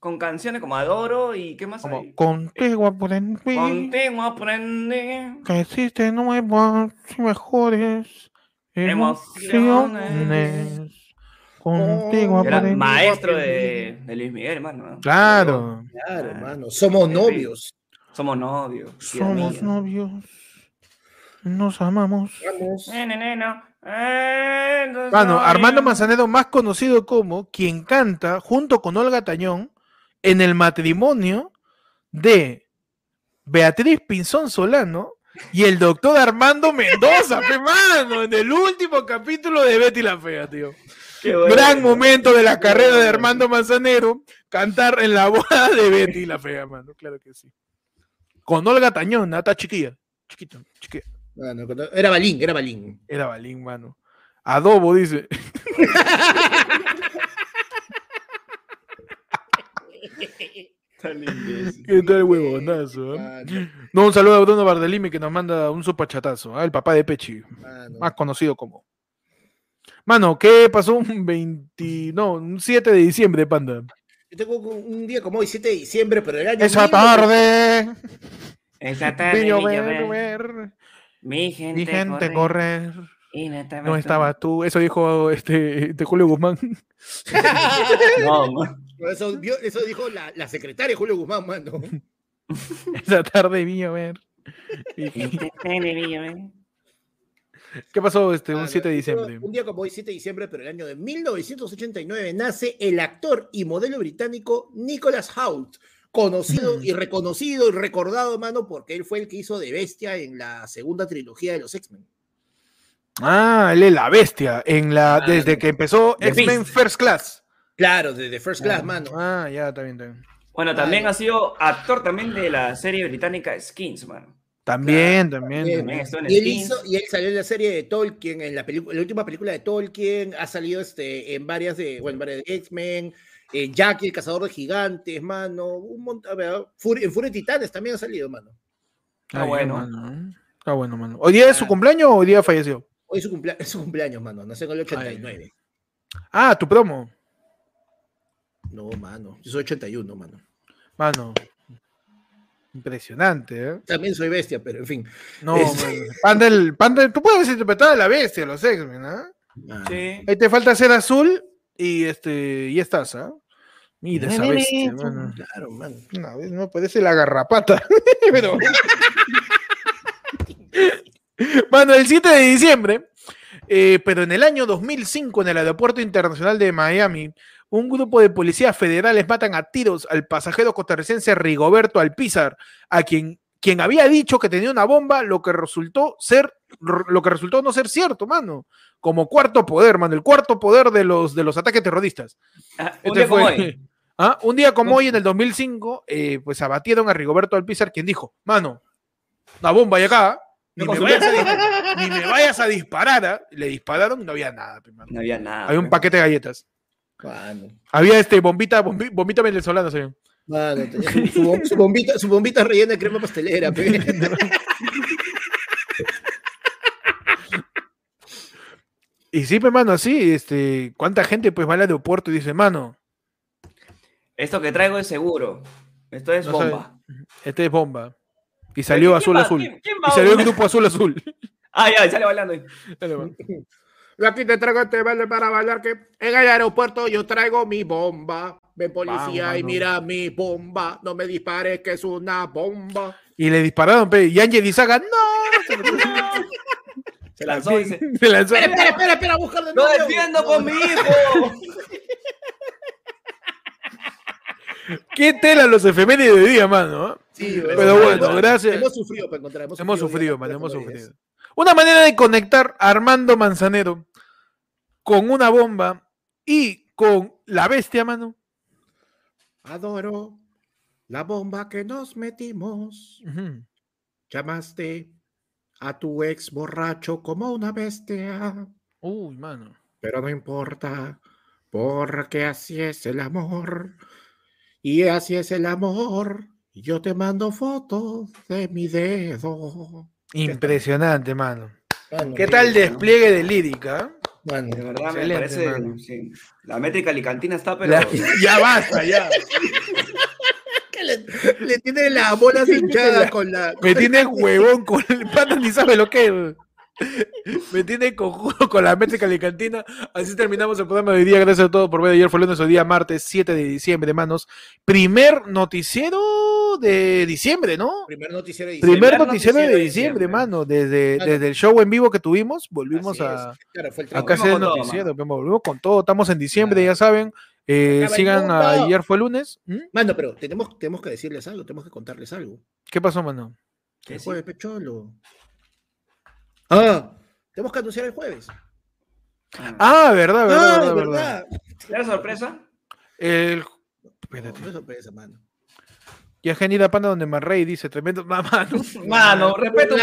Con canciones como Adoro y ¿qué más Como hay? Contigo aprendí Contigo aprendí. que existen nuevas y mejores Emociones. emociones. Contigo Oh, Era maestro de, de Luis Miguel, hermano. ¿no? Claro. Claro, hermano. Somos novios. Somos novios. Somos mía. novios. Nos amamos. Vamos. Eh, no Mano, soy- Armando Manzanero, más conocido como quien canta junto con Olga Tañón en el matrimonio de Beatriz Pinzón Solano y el doctor Armando Mendoza, pe, mano, en el último capítulo de Betty la Fea, tío. Bueno. Gran momento de la carrera de. Armando Manzanero, cantar en la boda de Betty la Fea, mano, claro que sí. Con Olga Tañón, está chiquilla, chiquito, chiquilla. Bueno, era Balín, era Balín. Era Balín, mano. Adobo, dice. ¿Qué tal huevonazo? eh? No, un saludo a Bruno Bardelimi que nos manda un supachatazo, ¿ah? el papá de Pechi, mano. más conocido como. Mano, ¿qué pasó un 20, no, un 7 de diciembre, panda? Yo tengo un día como hoy, 7 de diciembre, pero el año. Esa 1900. tarde, Esa tarde vi llover, llover, mi gente, vi gente correr, correr, y no estaba no tú. estabas tú. Eso dijo este, este Julio Guzmán. No. Eso, eso dijo la, la secretaria Julio Guzmán, mano. Esa tarde vi llover. Esa tarde vi llover. ¿Qué pasó este, un Mano, 7 de yo tengo diciembre? Un día como hoy, 7 de diciembre, pero el año de 1989, nace el actor y modelo británico Nicholas Hoult, conocido y reconocido y recordado, mano, porque él fue el que hizo de bestia en la segunda trilogía de los X-Men. Ah, él es la bestia, en la, Ah, desde que empezó The X-Men. First Class. Claro, de, de First Class, mano. Ah, ya, está bien. Bueno, también ha sido actor también de la serie británica Skins, mano. También, también. Y, él hizo, y él salió en la serie de Tolkien, en la, pelicu- la última película de Tolkien, ha salido este, en varias de, bueno, en varias de X-Men, eh, Jackie, el cazador de gigantes, mano, un montón, en Furia de Titanes también ha salido, mano. Ah, Ah, bueno. Ah, bueno, mano. ¿Hoy día es su Ah. cumpleaños o hoy día falleció? Hoy es su, cumplea- es su cumpleaños, mano, nació en el 89. Ah, tu promo. No, mano, yo soy 81, mano. Mano. Impresionante, ¿eh? También soy bestia, pero en fin. No, Este-. Panda, el, Panda, tú puedes interpretar a la bestia, los X-Men, ¿ah? Ah, Sí. Ahí te falta ser azul y este, y estás, ¿ah? Mira esa bestia, mano. Claro, mano. No, no puede ser la garrapata. Pero... Bueno, el 7 de diciembre, eh, pero en el año 2005, en el Aeropuerto Internacional de Miami, un grupo de policías federales matan a tiros al pasajero costarricense Rigoberto Alpizar, a quien quien había dicho que tenía una bomba, lo que resultó ser, lo que resultó no ser cierto, mano. Como cuarto poder, mano, el cuarto poder de los, de los ataques terroristas. Ah, un Este día como hoy. ¿Ah? Un día como hoy, en el 2005, eh, pues abatieron a Rigoberto Alpizar, quien dijo, mano, una bomba hay acá, ni, me vayas, a, ni me vayas a disparar. ¿ah?". Le dispararon y no había nada. mano. No había nada. Había un paquete de galletas. Mano, Había este bombita, bombi- bombita venezolana, señor. mano, tenía su, su bom- su bombita, su bombita rellena de crema pastelera, pe. Y sí, pe, mano, así, este, ¿cuánta gente pues va al aeropuerto y dice, mano, Esto que traigo es seguro. Esto es No bomba. este es bomba? Y salió ¿Quién azul va? azul. ¿Quién- quién Y salió el grupo azul azul. Ah, ya, sale bailando ahí. Dale. Yo aquí te traigo este baile para bailar que en el aeropuerto yo traigo mi bomba. Ven policía Vamos, y mira mi bomba. No me dispares que es una bomba. Y le dispararon, pe, y Ángel Izaga, no, Se lanzó dice, se lanzó. Espera, espera, espera, espera, buscar de ¡Lo nuevo. defiendo No, con mi hijo! ¿Qué tela los efemérides de día, mano? ¿ah? Sí, Pero bueno, gracias. Hemos sufrido para encontrar. Hemos, Hemos sufrido, mano, ya, hemos sufrido. Una manera de conectar a Armando Manzanero con una bomba y con la bestia, mano. Adoro la bomba que nos metimos. Llamaste a tu ex borracho como una bestia. Uy, mano. Pero no importa, porque así es el amor. Y así es el amor. Yo te mando fotos de mi dedo. Impresionante, mano. Mano, ¿Qué tal el despliegue de lírica? mano. De verdad, me parece. mano. sí. La métrica alicantina está, pero. La- ya basta, ya. Le, le tiene las bolas hinchadas con la. Me tiene huevón con el pata, ni sabe lo que es. Me tiene cojudo con la métrica alicantina. Así terminamos el programa de hoy día. Gracias a todos por ver. Ayer fue lunes, hoy día martes 7 de diciembre, manos. Primer noticiero de diciembre, ¿no? Primer noticiero de diciembre. Primer noticiero de noticiero de diciembre, mano. Desde, Claro. desde el show en vivo que tuvimos, volvimos Así a. Claro, fue el a casa del con todo, noticiero. pero volvimos con todo. Estamos en diciembre, Claro. ya saben. Eh, sigan a ayer fue lunes. ¿Mm? Mano, pero tenemos, tenemos que decirles algo, tenemos que contarles algo. ¿Qué pasó, mano? El sí. jueves, Pecholo. Ah, tenemos que anunciar el jueves. Ah, verdad, verdad, Ah, verdad, verdad. verdad. ¿Era sorpresa? El... No, Espérate. no es sorpresa, mano. Y a Genida Panda donde Marrey dice, tremendo mamá, no. Mano, respeto.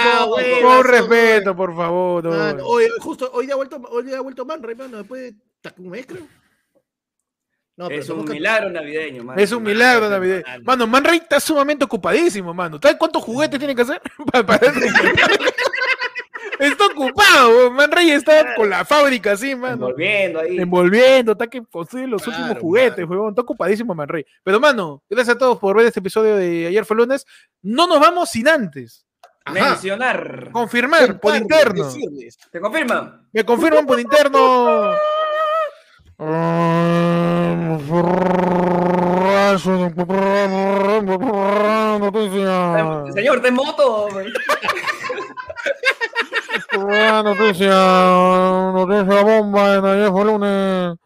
Con respeto, por favor. no. Mano, hoy, justo hoy día ha vuelto, hoy día ha vuelto Manray, mano, después de un mes, creo. No, Es un que- milagro navideño, mano. Es un milagro, Mano, David. mano. Mano, Manrey está sumamente ocupadísimo, mano. ¿Sabes cuántos juguetes tiene que hacer? Está ocupado. Manrey está con la fábrica así, mano. Envolviendo ahí. Envolviendo, está que construye los Claro, últimos juguetes, huevón. Está ocupadísimo, Manrey. Pero, mano, gracias a todos por ver este episodio de Ayer fue lunes. No nos vamos sin antes Ajá. Mencionar. confirmar por interno. decirles. ¿Te confirma? Me confirman por interno. Señor, ¿te moto? Buena noticia. Noticia bomba en ayer fue lunes.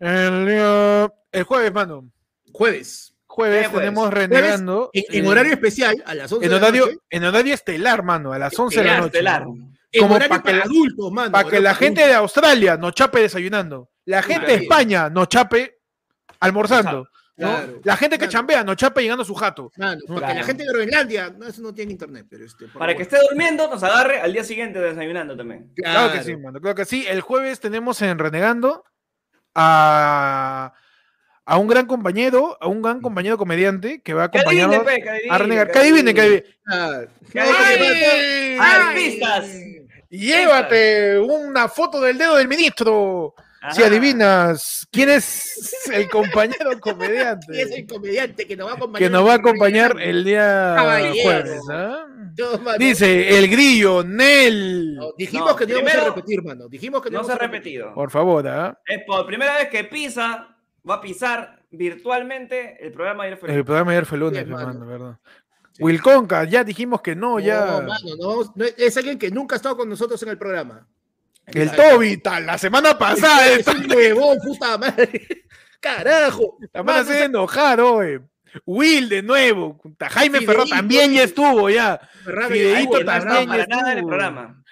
El día. El jueves, mano. Jueves. Jueves ¿Qué jueves? tenemos renegando. En, en eh, horario especial, a las 11 En de la horario, noche. en horario estelar, mano, a las 11 de la Estelar, noche. estelar. En como horario para la- adultos, mano. Para que horario la para gente de Australia nos chape desayunando. La gente de. España nos chape almorzando. ¿No? Claro. La gente que Claro. chambea nos chape llegando a su jato. Mano, para que Claro. la gente de Groenlandia, no, eso no tiene internet, pero este. Para que esté durmiendo, nos agarre al día siguiente desayunando también. Claro que sí, mano. Claro que sí. El jueves tenemos en Renegando a, a un gran compañero, a un gran compañero comediante que va a adivine, a renegar. Que adivine, que adivine. No, porque- pistas! Llévate una foto del dedo del ministro. Si adivinas quién es el compañero comediante Y es el comediante que nos va a acompañar. que nos va a acompañar el día Caballero. jueves. ¿ah? Dice el grillo, Nel. no, dijimos No, que no íbamos a repetir, mano. Dijimos que no, No se ha repetido. Por favor, ¿ah? Es por primera vez que pisa, va a pisar virtualmente el programa de ayer fue el programa de ayer fue lunes, hermano, mano. ¿verdad? Wilconca, ya dijimos que no, ya. No, mano, no, es alguien que nunca ha estado con nosotros en el programa. El Toby, tal, la semana pasada, es un huevón, puta madre. Carajo. la Mano, hacer enojar hoy. Will de nuevo. Jaime Ferro también ya estuvo ya. Fideíto también ya nada en el estuvo. programa.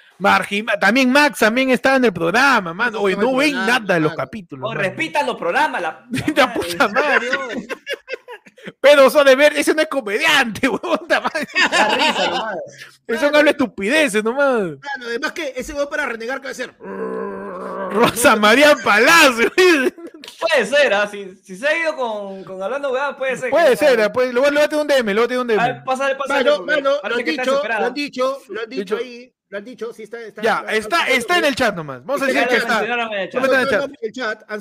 También Max también estaba en el programa, mano. No Oye, no ven nada de los capítulos. Mano. repitan los programas. La puta madre, De ver, ese no es comediante, huevón. risa nomás. Eso no habla estupideces nomás. Claro, además que ese va para renegar que va a ser. Rosa María Palacio. Puede ser, ¿ah? Si, si se ha ido con, con hablando huevadas, puede ser. Puede ser, pues, luego, luego un DM, luego un A DM. ver, pásale, pásale. Mano, lo han está dicho, lo han dicho, lo han dicho ahí, lo han dicho, sí está, está Ya, está, está en el chat nomás. Vamos a decir que está. mencionaron en el chat. Han soltado el nombre del chat, han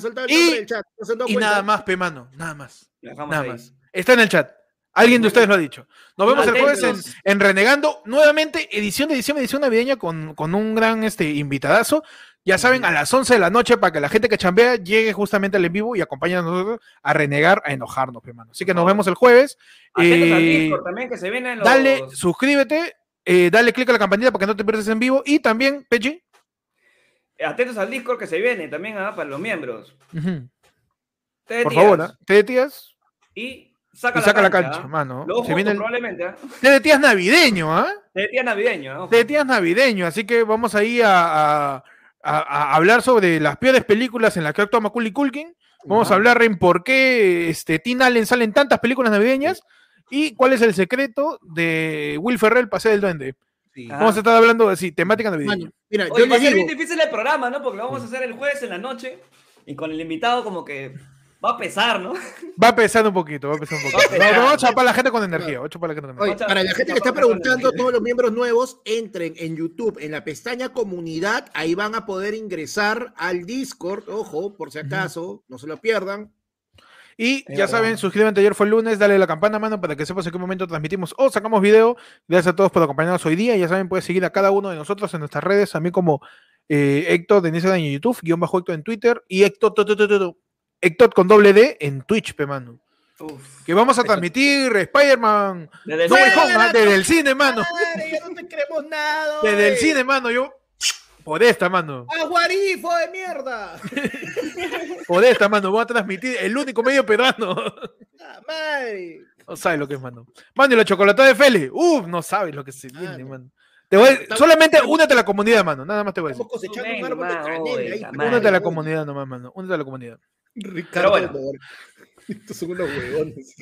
soltado el Y- nada más, pe mano, nada más. Nada ahí. más. Está en el chat. Alguien de ustedes lo ha dicho. Nos vemos el jueves en, en Renegando. Nuevamente, edición de edición, edición navideña con, con un gran este, invitadazo. Ya saben, a las 11 de la noche para que la gente que chambea llegue justamente al en vivo y acompañe a nosotros a renegar, a enojarnos, pe mano. Así que nos vemos el jueves. Atentos al Eh, Discord también que se vienen los. Dale, suscríbete, eh, dale click a la campanita para que no te pierdas en vivo. Y también, Pechi. Atentos al Discord que se viene también ah, para los miembros. Ujú. Te Por tías. favor, té de tías Y saca, y saca la cancha, ¿ah? mano. Luego Se viene el probablemente. ¿ah? tías navideño, ¿ah? Té de tía navideño. ¿ah? De tías navideño, así que vamos ahí a, a- a- a hablar sobre las peores películas en las que actúa Macaulay Culkin. Vamos a hablar en por qué este, Teen Allen sale en tantas películas navideñas y cuál es el secreto de Will Ferrell, Paseo del Duende. Sí. Vamos a estar hablando de sí, temática navideña. Mano, mira, Oye, yo va a ser bien difícil el programa, ¿no? Porque lo vamos a hacer el jueves en la noche y con el invitado como que va a pesar, ¿no? Va a pesar un poquito, va a pesar un poquito. Va a pesar. No, no, vamos a chapar a la gente con energía. Vamos a chapar a la gente con energía. Oye, para la gente que está preguntando, todos los miembros nuevos, entren en YouTube, en la pestaña comunidad, ahí van a poder ingresar al Discord, ojo, por si acaso, no se lo pierdan. Y ya saben, suscríbete ayer fue el lunes, dale a la campana, mano, para que sepas en qué momento transmitimos o sacamos video. Gracias a todos por acompañarnos hoy día. Ya saben, puedes seguir a cada uno de nosotros en nuestras redes, a mí como eh, Héctor de Instagram y YouTube, guion bajo Héctor en Twitter y Héctor, Héctor con doble D en Twitch, pe mano. Uf. Que vamos a transmitir Spider-Man Desde el No desde el cine, mano. Madre, ya no te creemos nada. Desde el cine, mano, yo. Por esta, mano. ¡Aguarifo de mierda! Por esta, mano. Voy a transmitir el único medio peruano. ¡Ah, madre! No sabes lo que es, mano. Mano, y la chocolatada de Feli. Uf, no sabes lo que se viene, Mano. mano. Te voy, Estamos- solamente únete a la comunidad, mano. Nada más te voy a decir. Estamos cosechando un árbol de canela Únete a la comunidad nomás, mano. Únete a la comunidad. Ricardo, bueno. Estos son unos huevones.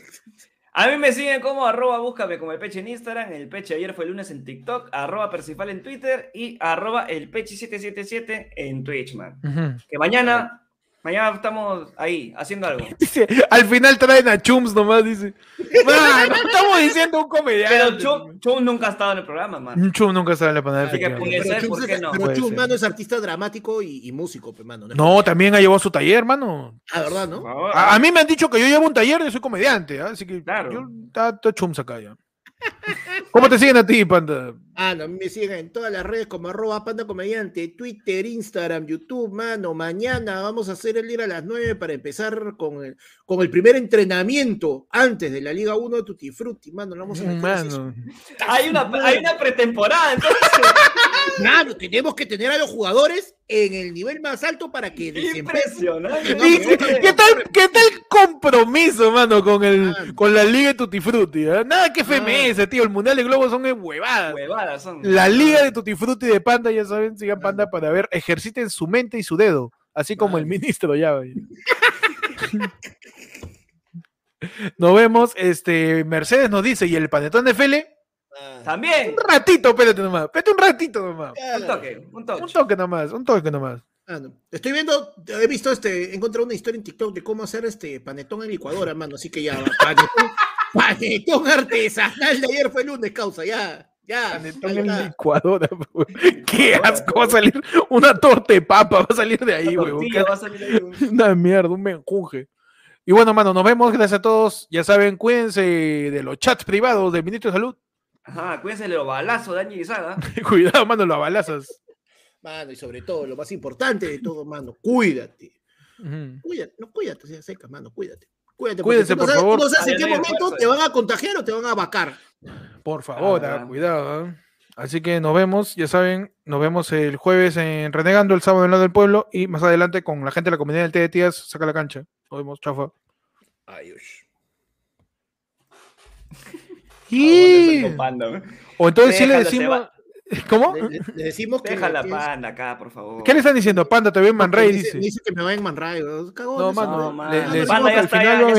A mí me siguen como arroba búscame como el peche en Instagram, el peche ayer fue el lunes en TikTok, arroba Percifal en Twitter y arroba el peche 777 en Twitch, man. Que mañana, mañana estamos ahí haciendo algo. Dice, al final traen a Chums nomás, dice. Mano, estamos diciendo un comediante. Pero Chum, Chum nunca ha estado en el programa, man. Un Chum nunca sale a poner Así que efectivamente. puede Pero Chum, ¿por qué es- no? pero Chum, mano, es artista dramático y, y músico, pe, mano. No, también ha llevado su taller, mano. Ah, ¿verdad, no? A, a mí me han dicho que yo llevo un taller y soy comediante, ¿ah? así que Claro. yo está, está Chums acá ya. ¿Cómo te siguen a ti, panda? Ah, no, me siguen en todas las redes como arroba panda comediante, Twitter, Instagram, YouTube, mano. Mañana vamos a hacer el ir a las 9 para empezar con el, con el primer entrenamiento antes de la Liga 1 de Tutti Frutti, mano. lo Vamos a. Mano. Hay una, hay una pretemporada, entonces. Claro, tenemos que tener a los jugadores en el nivel más alto para que. Impresionante. No, ¿Y pero- ¿Qué, qué tal, ¿Qué tal compromiso, mano, con, el, Mano. con la Liga de Tutti Frutti? ¿ah? Nada que FMS, tío. El Mundial de Globo son huevadas. Huevadas son. La Liga de Tutti Frutti de Panda, ya saben, sigan Panda para ver, ejerciten su mente y su dedo, así como el ministro ya. Nos vemos, este, Mercedes nos dice, ¿y el panetón de Fele? Ah, También. Un ratito, espérate nomás, espérate un ratito nomás. Un toque, un toque. Un toque nomás, un toque nomás. ah, no. Estoy viendo, he visto este, he encontrado una historia en TikTok de cómo hacer este panetón en licuadora, mano. Así que ya, va, panetón, panetón artesanal de ayer fue el lunes, causa, ya, ya. Panetón en licuadora, weón. Qué asco, va a salir una torta de papa, va a salir de ahí, un- Una mierda, un menjunje. Y bueno, mano, nos vemos. Gracias a todos. Ya saben, cuídense de los chats privados del ministro de Salud. Ajá, cuídense de los balazos de Año Guizaga. Cuidado, mano, las balazas. Mano, y sobre todo, lo más importante de todo, mano, cuídate. Cuídate, no cuídate, sea seca, mano, cuídate. Cuídate, Cuídense, por no sabes- favor. tú no sabes en qué momento te van a contagiar o te van a vacar. Por favor, Ah. ah, cuidado. ah. Así que nos vemos, ya saben, nos vemos el jueves en Renegando, el sábado en lado del pueblo y más adelante con la gente de la comunidad del T de Tías, saca la cancha. Nos vemos, chafa. Adiós. O entonces sí le decimos... ¿Cómo? Le, decimos que. Deja la panda acá, por favor. ¿Qué le están diciendo? Panda, te veo en Man que Ray, dice, dice. que me va en Man Ray. weón. Cagón, No, mano, le- Panda que al final